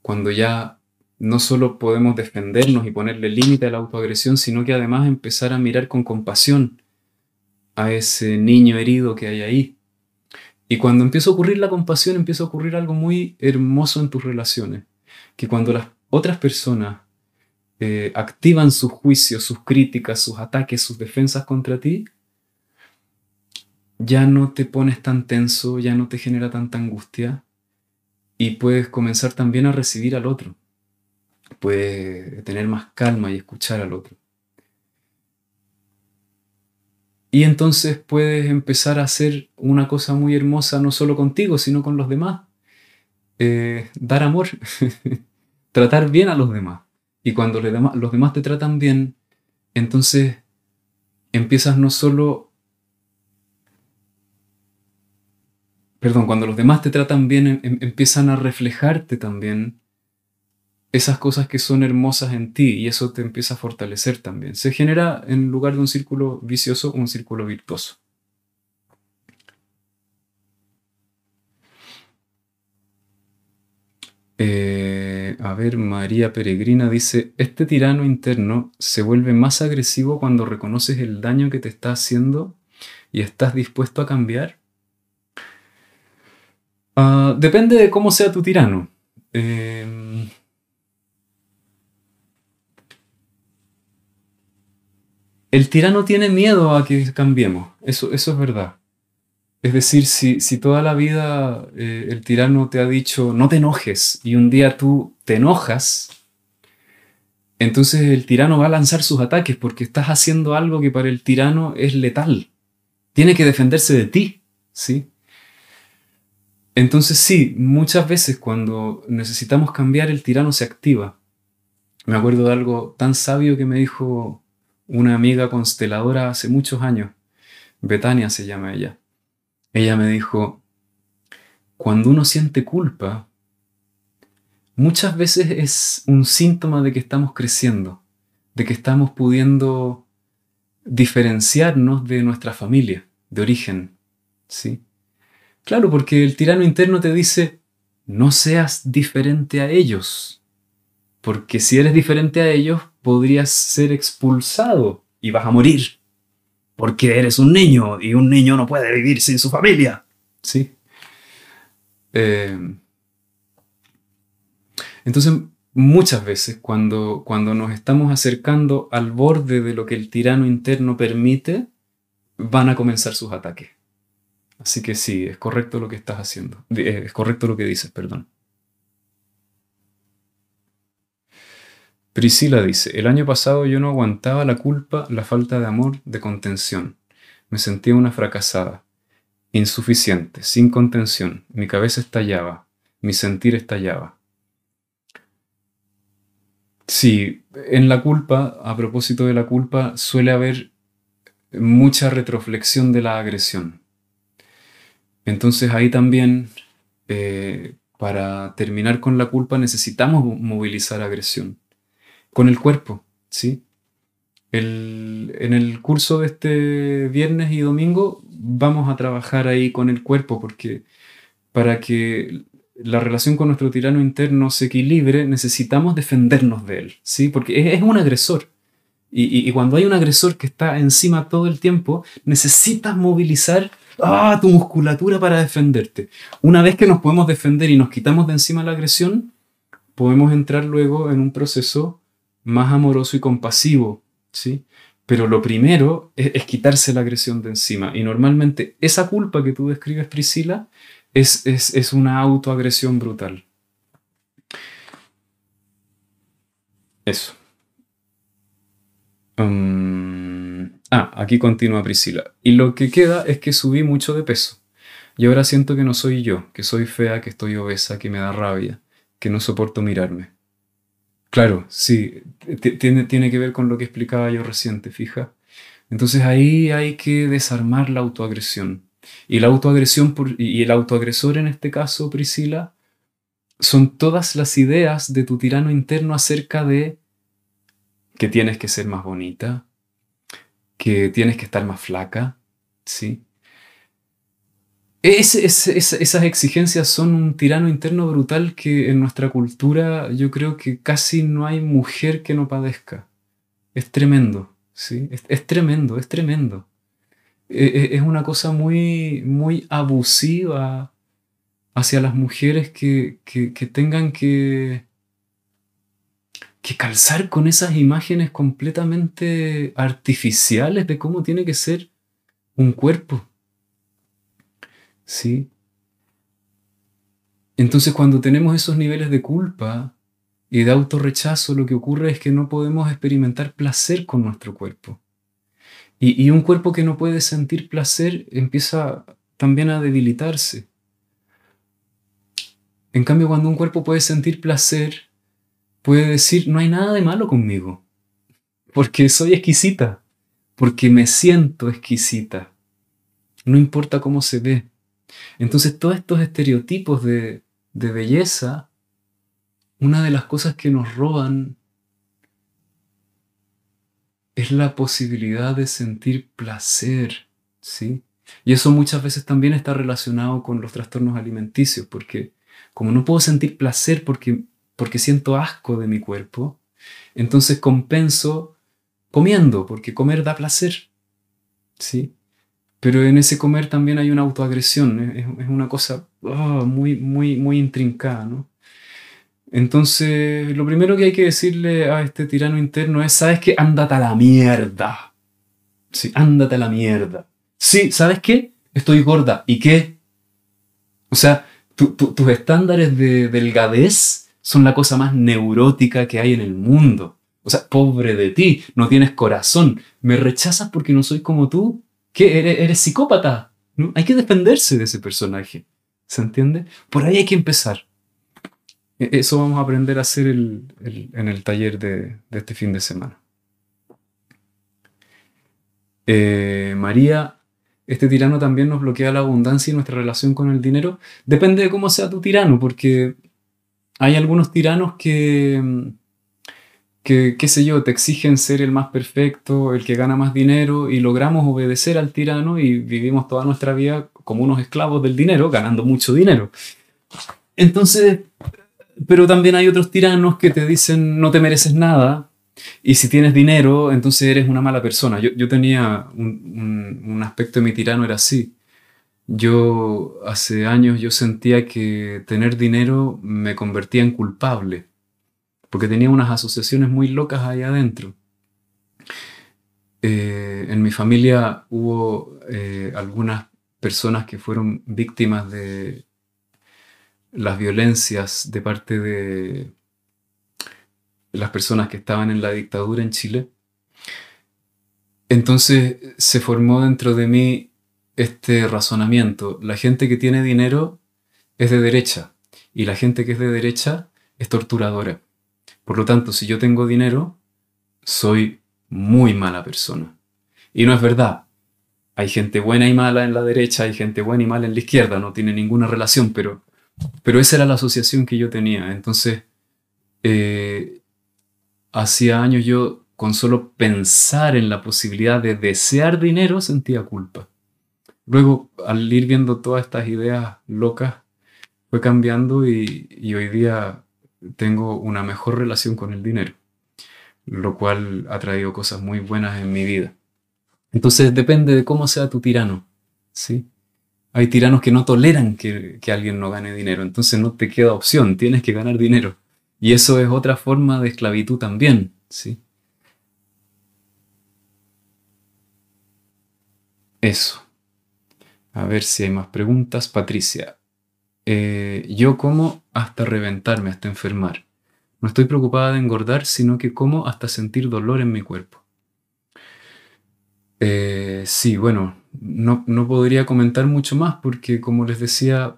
cuando ya no solo podemos defendernos y ponerle límite a la autoagresión, sino que además empezar a mirar con compasión a ese niño herido que hay ahí. Y cuando empieza a ocurrir la compasión, empieza a ocurrir algo muy hermoso en tus relaciones. Que cuando las otras personas eh, activan sus juicios, sus críticas, sus ataques, sus defensas contra ti, ya no te pones tan tenso, ya no te genera tanta angustia y puedes comenzar también a recibir al otro. Puedes tener más calma y escuchar al otro. Y entonces puedes empezar a hacer una cosa muy hermosa no solo contigo, sino con los demás. Eh, dar amor, tratar bien a los demás. Y cuando los demás, te tratan bien, entonces empiezas no solo... Perdón, cuando los demás te tratan bien, em, em, empiezan a reflejarte también esas cosas que son hermosas en ti y eso te empieza a fortalecer también. Se genera en lugar de un círculo vicioso, un círculo virtuoso. Eh, a ver, María Peregrina dice, este tirano interno se vuelve más agresivo cuando reconoces el daño que te está haciendo y estás dispuesto a cambiar. Ah, depende de cómo sea tu tirano. Eh, El tirano tiene miedo a que cambiemos, eso, eso es verdad. Es decir, si, si toda la vida eh, el tirano te ha dicho no te enojes y un día tú te enojas, entonces el tirano va a lanzar sus ataques porque estás haciendo algo que para el tirano es letal. Tiene que defenderse de ti, ¿sí? Entonces sí, muchas veces cuando necesitamos cambiar el tirano se activa. Me acuerdo de algo tan sabio que me dijo una amiga consteladora hace muchos años, Betania se llama ella. Ella me dijo, cuando uno siente culpa, muchas veces es un síntoma de que estamos creciendo, de que estamos pudiendo diferenciarnos de nuestra familia, de origen. ¿sí? Claro, porque el tirano interno te dice, no seas diferente a ellos, porque si eres diferente a ellos, podrías ser expulsado y vas a morir. Porque eres un niño y un niño no puede vivir sin su familia. ¿Sí? Eh, entonces, muchas veces cuando, cuando nos estamos acercando al borde de lo que el tirano interno permite, van a comenzar sus ataques. Así que sí, es correcto lo que estás haciendo. Eh, es correcto lo que dices, perdón. Priscila dice, el año pasado yo no aguantaba la culpa, la falta de amor, de contención. Me sentía una fracasada, insuficiente, sin contención. Mi cabeza estallaba, mi sentir estallaba. Sí, en la culpa, a propósito de la culpa, suele haber mucha retroflexión de la agresión. Entonces ahí también, eh, para terminar con la culpa, necesitamos movilizar agresión. Con el cuerpo, ¿sí? en el curso de este viernes y domingo vamos a trabajar ahí con el cuerpo porque para que la relación con nuestro tirano interno se equilibre necesitamos defendernos de él, ¿sí? Porque es, un agresor. Y, cuando hay un agresor que está encima todo el tiempo, necesitas movilizar ah, tu musculatura para defenderte. Una vez que nos podemos defender y nos quitamos de encima la agresión, podemos entrar luego en un proceso más amoroso y compasivo, ¿sí? Pero lo primero es, quitarse la agresión de encima. Y normalmente esa culpa que tú describes, Priscila, es, es una autoagresión brutal. Eso. Um, ah, aquí continúa Priscila. Y lo que queda es que subí mucho de peso. Y ahora siento que no soy yo, que soy fea, que estoy obesa, que me da rabia, que no soporto mirarme. Claro, sí, tiene, que ver con lo que explicaba yo reciente, fija. Entonces ahí hay que desarmar la autoagresión. Y la autoagresión y el autoagresor en este caso, Priscila, son todas las ideas de tu tirano interno acerca de que tienes que ser más bonita, que tienes que estar más flaca, ¿sí? Esas exigencias son un tirano interno brutal que en nuestra cultura yo creo que casi no hay mujer que no padezca. Es tremendo, ¿sí? Es, tremendo, es tremendo. E, e, es, una cosa muy, muy abusiva hacia las mujeres que, que tengan que, que calzar con esas imágenes completamente artificiales de cómo tiene que ser un cuerpo. ¿Sí? Entonces cuando tenemos esos niveles de culpa y de autorrechazo, lo que ocurre es que no podemos experimentar placer con nuestro cuerpo. Y, y un cuerpo que no puede sentir placer empieza también a debilitarse. En cambio, cuando un cuerpo puede sentir placer, puede decir, no hay nada de malo conmigo, porque soy exquisita, porque me siento exquisita, no importa cómo se ve. Entonces todos estos estereotipos de, de belleza, una de las cosas que nos roban es la posibilidad de sentir placer, ¿sí? Y eso muchas veces también está relacionado con los trastornos alimenticios, porque como no puedo sentir placer porque porque siento asco de mi cuerpo, entonces compenso comiendo, porque comer da placer. ¿Sí? Pero en ese comer también hay una autoagresión, es, una cosa oh, muy, muy, muy intrincada, ¿no? Entonces, lo primero que hay que decirle a este tirano interno es, ¿sabes qué? Ándate a la mierda. Sí, ándate a la mierda. Sí, ¿sabes qué? Estoy gorda. ¿Y qué? O sea, tus estándares de delgadez son la cosa más neurótica que hay en el mundo. O sea, pobre de ti, no tienes corazón. ¿Me rechazas porque no soy como tú? ¿Qué? ¿Eres, psicópata? Hay que defenderse de ese personaje. ¿Se entiende? Por ahí hay que empezar. E, eso vamos a aprender a hacer en el taller de, este fin de semana. Eh, María, este tirano también nos bloquea la abundancia y nuestra relación con el dinero. Depende de cómo sea tu tirano, porque hay algunos tiranos que, que, qué sé yo, te exigen ser el más perfecto, el que gana más dinero y logramos obedecer al tirano y vivimos toda nuestra vida como unos esclavos del dinero, ganando mucho dinero. Entonces, pero también hay otros tiranos que te dicen no te mereces nada y si tienes dinero, entonces eres una mala persona. Yo, yo tenía un, un, aspecto de mi tirano, era así. Yo hace años yo sentía que tener dinero me convertía en culpable, porque tenía unas asociaciones muy locas ahí adentro. Eh, en mi familia hubo eh, algunas personas que fueron víctimas de las violencias de parte de las personas que estaban en la dictadura en Chile. Entonces se formó dentro de mí este razonamiento. La gente que tiene dinero es de derecha y la gente que es de derecha es torturadora. Por lo tanto, si yo tengo dinero, soy muy mala persona. Y no es verdad. Hay gente buena y mala en la derecha, hay gente buena y mala en la izquierda, no tiene ninguna relación, pero, pero esa era la asociación que yo tenía. Entonces, eh, hacía años yo, con solo pensar en la posibilidad de desear dinero, sentía culpa. Luego, al ir viendo todas estas ideas locas, fue cambiando y, y hoy día tengo una mejor relación con el dinero, lo cual ha traído cosas muy buenas en mi vida. Entonces depende de cómo sea tu tirano, ¿sí? Hay tiranos que no toleran que, que alguien no gane dinero, entonces no te queda opción, tienes que ganar dinero. Y eso es otra forma de esclavitud también, ¿sí? Eso. A ver si hay más preguntas. Patricia, eh, yo como hasta reventarme, hasta enfermar. No estoy preocupada de engordar, sino que como hasta sentir dolor en mi cuerpo. Eh, sí, bueno, no, no, podría comentar mucho más porque, como les decía,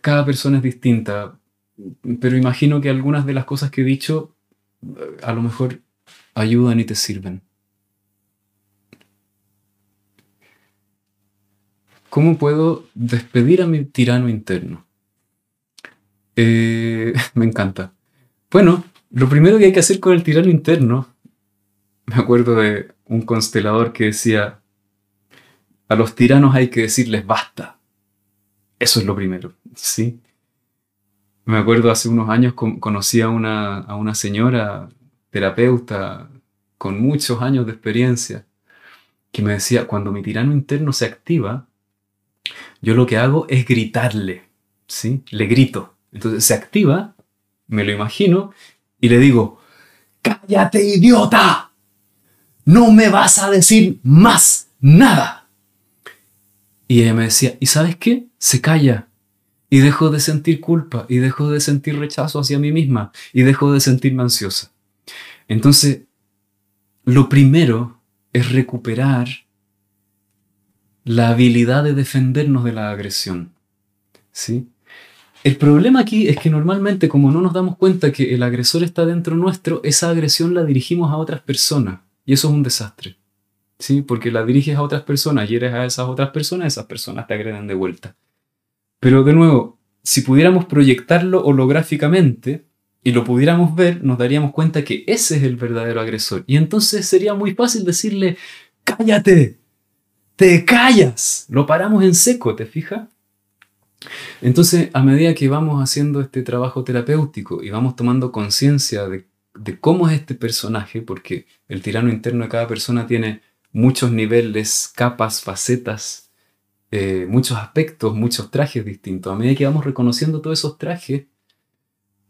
cada persona es distinta, pero imagino que algunas de las cosas que he dicho a lo mejor ayudan y te sirven. ¿Cómo puedo despedir a mi tirano interno? Eh, me encanta. Bueno, lo primero que hay que hacer con el tirano interno, me acuerdo de un constelador que decía, a los tiranos hay que decirles basta. Eso es lo primero, ¿sí? Me acuerdo hace unos años conocí a una, a una señora terapeuta con muchos años de experiencia que me decía, cuando mi tirano interno se activa, yo lo que hago es gritarle, ¿sí? Le grito. Entonces se activa, me lo imagino, y le digo, cállate idiota, no me vas a decir más nada. Y ella me decía, ¿y sabes qué? Se calla. Y dejo de sentir culpa, y dejo de sentir rechazo hacia mí misma, y dejo de sentirme ansiosa. Entonces, lo primero es recuperar la habilidad de defendernos de la agresión. ¿Sí? El problema aquí es que normalmente como no nos damos cuenta que el agresor está dentro nuestro, esa agresión la dirigimos a otras personas y eso es un desastre. ¿Sí? Porque la diriges a otras personas, hieres a esas otras personas, esas personas te agreden de vuelta. Pero de nuevo, si pudiéramos proyectarlo holográficamente y lo pudiéramos ver, nos daríamos cuenta que ese es el verdadero agresor. Y entonces sería muy fácil decirle, cállate, te callas, lo paramos en seco, ¿te fijas? Entonces, a medida que vamos haciendo este trabajo terapéutico y vamos tomando conciencia de, cómo es este personaje, porque el tirano interno de cada persona tiene muchos niveles, capas, facetas, eh, muchos aspectos, muchos trajes distintos. A medida que vamos reconociendo todos esos trajes,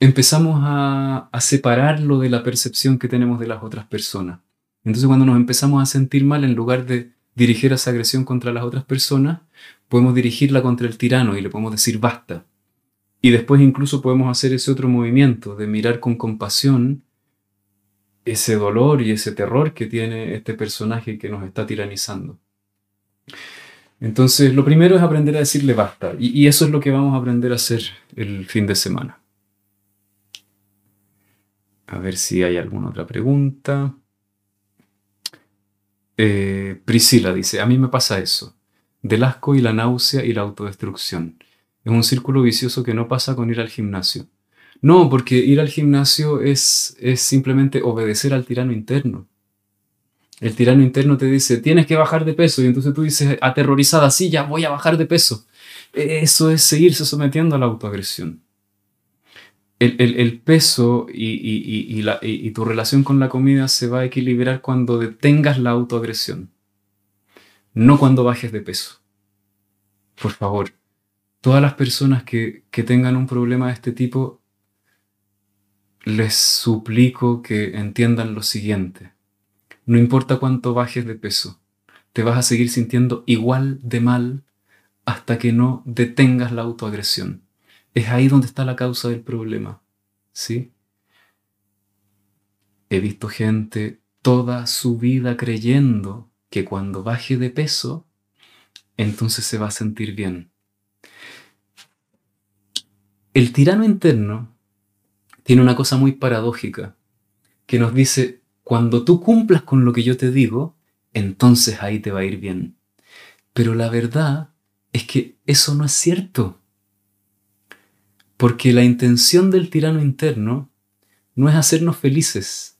empezamos a, a separarlo de la percepción que tenemos de las otras personas. Entonces, cuando nos empezamos a sentir mal, en lugar de dirigir esa agresión contra las otras personas, podemos dirigirla contra el tirano y le podemos decir basta. Y después incluso podemos hacer ese otro movimiento de mirar con compasión ese dolor y ese terror que tiene este personaje que nos está tiranizando. Entonces, lo primero es aprender a decirle basta. Y, eso es lo que vamos a aprender a hacer el fin de semana. A ver si hay alguna otra pregunta. Eh, Priscila dice, a mí me pasa eso, del asco y la náusea y la autodestrucción. Es un círculo vicioso que no pasa con ir al gimnasio. No, porque ir al gimnasio es, es simplemente obedecer al tirano interno. El tirano interno te dice, tienes que bajar de peso, y entonces tú dices, aterrorizada, sí, ya voy a bajar de peso. Eso es seguirse sometiendo a la autoagresión el, peso y, tu relación con la comida se va a equilibrar cuando detengas la autoagresión, no cuando bajes de peso. Por favor, todas las personas que, que tengan un problema de este tipo, les suplico que entiendan lo siguiente. no importa cuánto bajes de peso, te vas a seguir sintiendo igual de mal hasta que no detengas la autoagresión. Es ahí donde está la causa del problema. ¿Sí? He visto gente toda su vida creyendo que cuando baje de peso, entonces se va a sentir bien. El tirano interno tiene una cosa muy paradójica que nos dice, cuando tú cumplas con lo que yo te digo, entonces ahí te va a ir bien. Pero la verdad es que eso no es cierto. Porque la intención del tirano interno no es hacernos felices,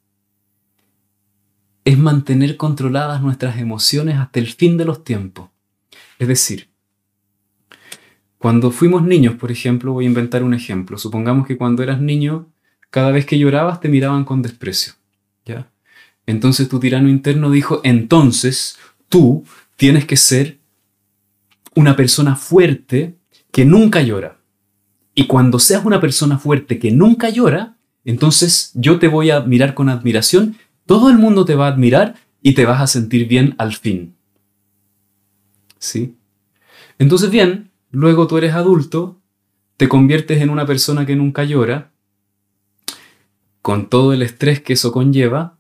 es mantener controladas nuestras emociones hasta el fin de los tiempos. Es decir, cuando fuimos niños, por ejemplo, voy a inventar un ejemplo. Supongamos que cuando eras niño, cada vez que llorabas te miraban con desprecio. ¿ya? Entonces tu tirano interno dijo, entonces tú tienes que ser una persona fuerte que nunca llora. Y cuando seas una persona fuerte que nunca llora, entonces yo te voy a mirar con admiración todo el mundo te va a admirar y te vas a sentir bien al fin. ¿Sí? Entonces, bien, luego tú eres adulto, te conviertes en una persona que nunca llora, con todo el estrés que eso conlleva,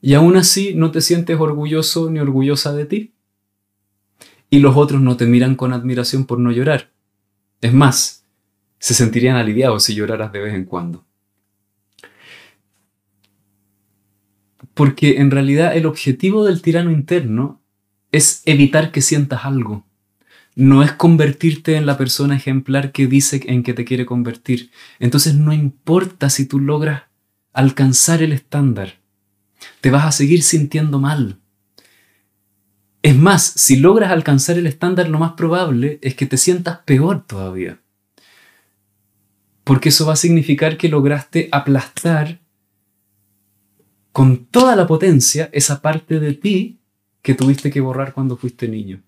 y aún así no te sientes orgulloso ni orgullosa de ti. Y los otros no te miran con admiración por no llorar. Es más, se sentirían aliviados si lloraras de vez en cuando. Porque en realidad el objetivo del tirano interno es evitar que sientas algo. No es convertirte en la persona ejemplar que dice en que te quiere convertir. Entonces no importa si tú logras alcanzar el estándar. Te vas a seguir sintiendo mal. Es más, si logras alcanzar el estándar, lo más probable es que te sientas peor todavía. Porque eso va a significar que lograste aplastar con toda la potencia esa parte de ti que tuviste que borrar cuando fuiste niño.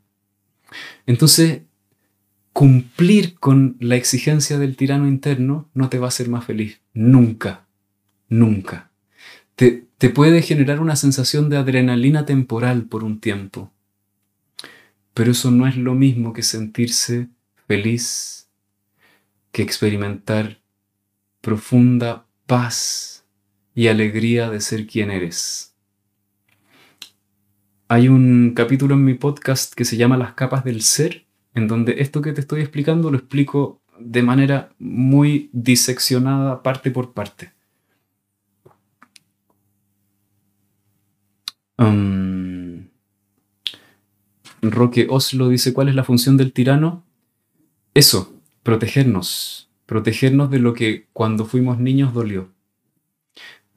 Entonces, cumplir con la exigencia del tirano interno no te va a hacer más feliz. Nunca. Nunca. Te, te puede generar una sensación de adrenalina temporal por un tiempo. Pero eso no es lo mismo que sentirse feliz, que experimentar profunda paz y alegría de ser quien eres. Hay un capítulo en mi podcast que se llama Las capas del ser, en donde esto que te estoy explicando lo explico de manera muy diseccionada parte por parte. Um, Roque Oslo dice, ¿cuál es la función del tirano? Eso, protegernos, protegernos de lo que cuando fuimos niños dolió.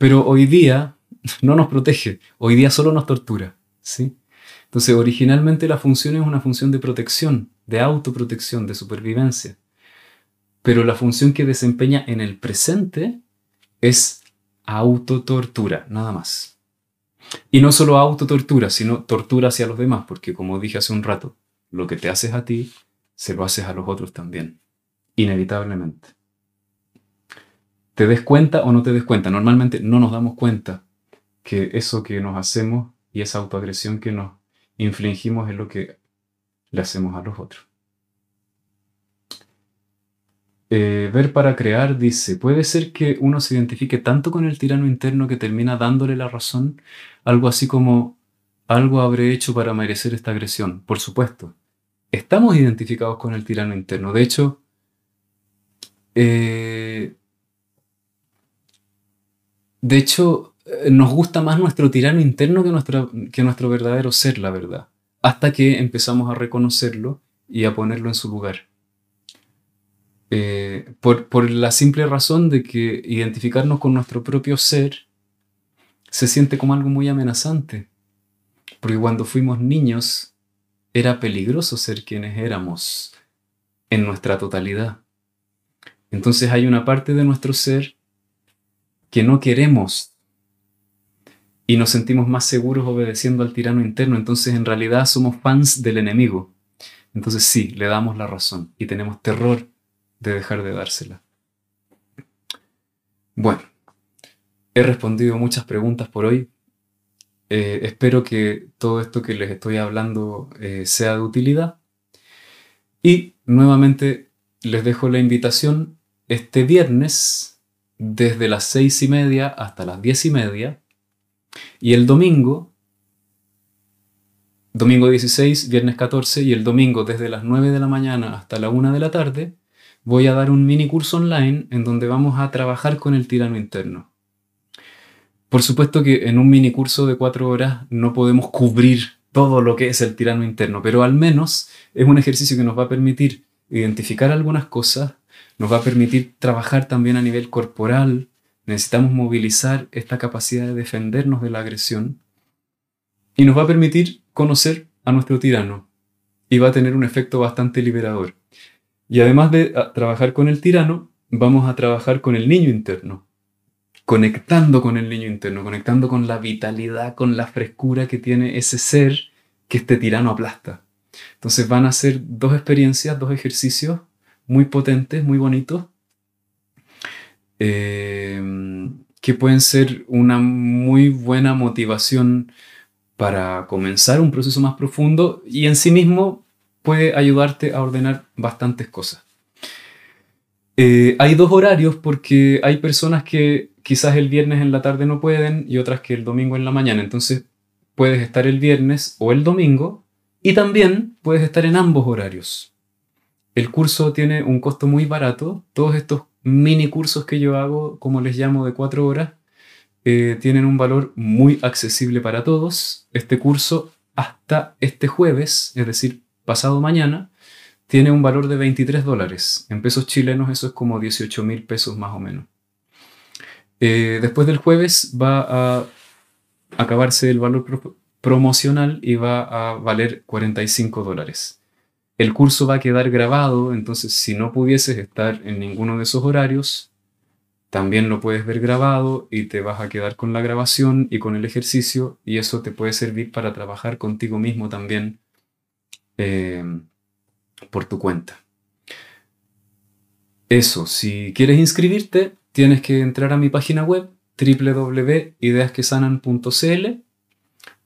Pero hoy día no nos protege, hoy día solo nos tortura. ¿sí? Entonces, originalmente la función es una función de protección, de autoprotección, de supervivencia. Pero la función que desempeña en el presente es autotortura, nada más. Y no solo autotortura, sino tortura hacia los demás, porque como dije hace un rato, lo que te haces a ti, se lo haces a los otros también, inevitablemente te des cuenta o no te des cuenta. Normalmente no nos damos cuenta que eso que nos hacemos y esa autoagresión que nos infligimos es lo que le hacemos a los otros. Eh, ver para crear dice, puede ser que uno se identifique tanto con el tirano interno que termina dándole la razón, algo así como, algo habré hecho para merecer esta agresión. Por supuesto, estamos identificados con el tirano interno. De hecho, eh, de hecho, eh, nos gusta más nuestro tirano interno que nuestro, que nuestro verdadero ser, la verdad. Hasta que empezamos a reconocerlo y a ponerlo en su lugar. Eh, por, por, la simple razón de que identificarnos con nuestro propio ser se siente como algo muy amenazante. Porque cuando fuimos niños era peligroso ser quienes éramos en nuestra totalidad. Entonces hay una parte de nuestro ser que no queremos y nos sentimos más seguros obedeciendo al tirano interno, entonces en realidad somos fans del enemigo. Entonces sí, le damos la razón y tenemos terror de dejar de dársela. Bueno, he respondido muchas preguntas por hoy. eh, espero que todo esto que les estoy hablando eh, sea de utilidad. Y nuevamente les dejo la invitación este viernes desde las seis y media hasta las diez y media. Y el domingo, domingo 16, viernes 14 y el domingo desde las 9 de la mañana hasta la 1 de la tarde, voy a dar un mini curso online en donde vamos a trabajar con el tirano interno. Por supuesto que en un mini curso de cuatro horas no podemos cubrir todo lo que es el tirano interno, pero al menos es un ejercicio que nos va a permitir identificar algunas cosas, nos va a permitir trabajar también a nivel corporal, necesitamos movilizar esta capacidad de defendernos de la agresión y nos va a permitir conocer a nuestro tirano y va a tener un efecto bastante liberador. Y además de ah, trabajar con el tirano, vamos a trabajar con el niño interno, conectando con el niño interno, conectando con la vitalidad, con la frescura que tiene ese ser que este tirano aplasta. Entonces van a ser dos experiencias, dos ejercicios muy potentes, muy bonitos, eh, que pueden ser una muy buena motivación para comenzar un proceso más profundo y en sí mismo puede ayudarte a ordenar bastantes cosas. Eh, hay dos horarios porque hay personas que quizás el viernes en la tarde no pueden y otras que el domingo en la mañana. Entonces puedes estar el viernes o el domingo y también puedes estar en ambos horarios. El curso tiene un costo muy barato. Todos estos mini cursos que yo hago, como les llamo, de cuatro horas, eh, tienen un valor muy accesible para todos. Este curso hasta este jueves, es decir, pasado mañana, tiene un valor de 23 dólares. En pesos chilenos eso es como 18 mil pesos más o menos. Eh, después del jueves va a acabarse el valor promocional y va a valer 45 dólares. El curso va a quedar grabado, entonces si no pudieses estar en ninguno de esos horarios, también lo puedes ver grabado y te vas a quedar con la grabación y con el ejercicio y eso te puede servir para trabajar contigo mismo también eh, por tu cuenta. Eso, si quieres inscribirte, tienes que entrar a mi página web www.ideasquesanan.cl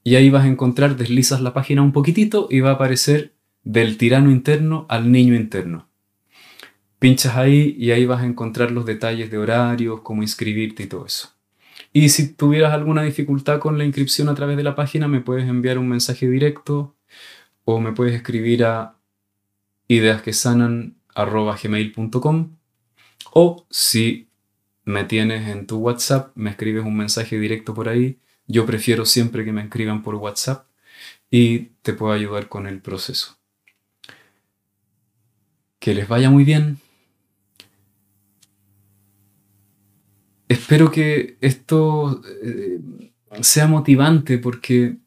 y ahí vas a encontrar, deslizas la página un poquitito y va a aparecer del tirano interno al niño interno. Pinchas ahí y ahí vas a encontrar los detalles de horarios, cómo inscribirte y todo eso. Y si tuvieras alguna dificultad con la inscripción a través de la página, me puedes enviar un mensaje directo o me puedes escribir a ideasquesanan.gmail.com o si me tienes en tu WhatsApp, me escribes un mensaje directo por ahí. Yo prefiero siempre que me escriban por WhatsApp y te puedo ayudar con el proceso. Que les vaya muy bien. Espero que esto eh, sea motivante porque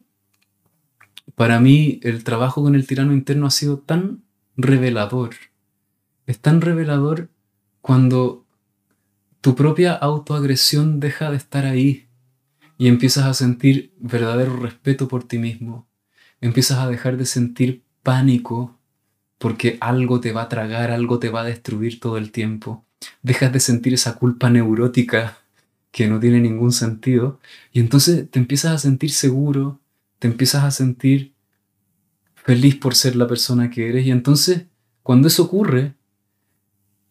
para mí el trabajo con el tirano interno ha sido tan revelador. Es tan revelador cuando tu propia autoagresión deja de estar ahí y empiezas a sentir verdadero respeto por ti mismo. Empiezas a dejar de sentir pánico porque algo te va a tragar, algo te va a destruir todo el tiempo. Dejas de sentir esa culpa neurótica que no tiene ningún sentido y entonces te empiezas a sentir seguro, te empiezas a sentir feliz por ser la persona que eres y entonces cuando eso ocurre,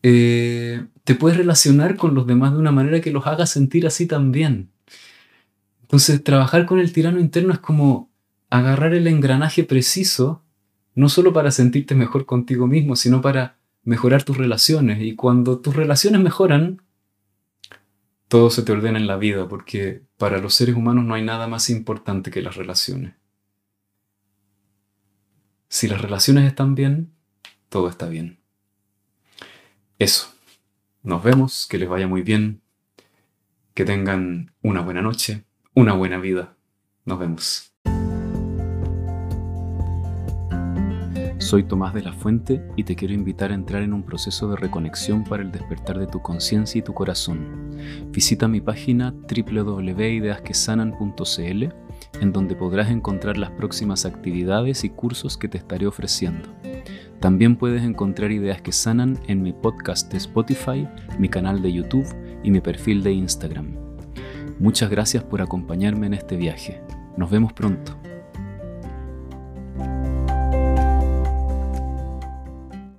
eh, te puedes relacionar con los demás de una manera que los haga sentir así también. Entonces trabajar con el tirano interno es como agarrar el engranaje preciso, no solo para sentirte mejor contigo mismo, sino para mejorar tus relaciones. Y cuando tus relaciones mejoran, todo se te ordena en la vida, porque para los seres humanos no hay nada más importante que las relaciones. Si las relaciones están bien, todo está bien. Eso. Nos vemos, que les vaya muy bien, que tengan una buena noche, una buena vida. Nos vemos. Soy Tomás de la Fuente y te quiero invitar a entrar en un proceso de reconexión para el despertar de tu conciencia y tu corazón. Visita mi página www.ideasquesanan.cl en donde podrás encontrar las próximas actividades y cursos que te estaré ofreciendo. También puedes encontrar ideas que sanan en mi podcast de Spotify, mi canal de YouTube y mi perfil de Instagram. Muchas gracias por acompañarme en este viaje. Nos vemos pronto.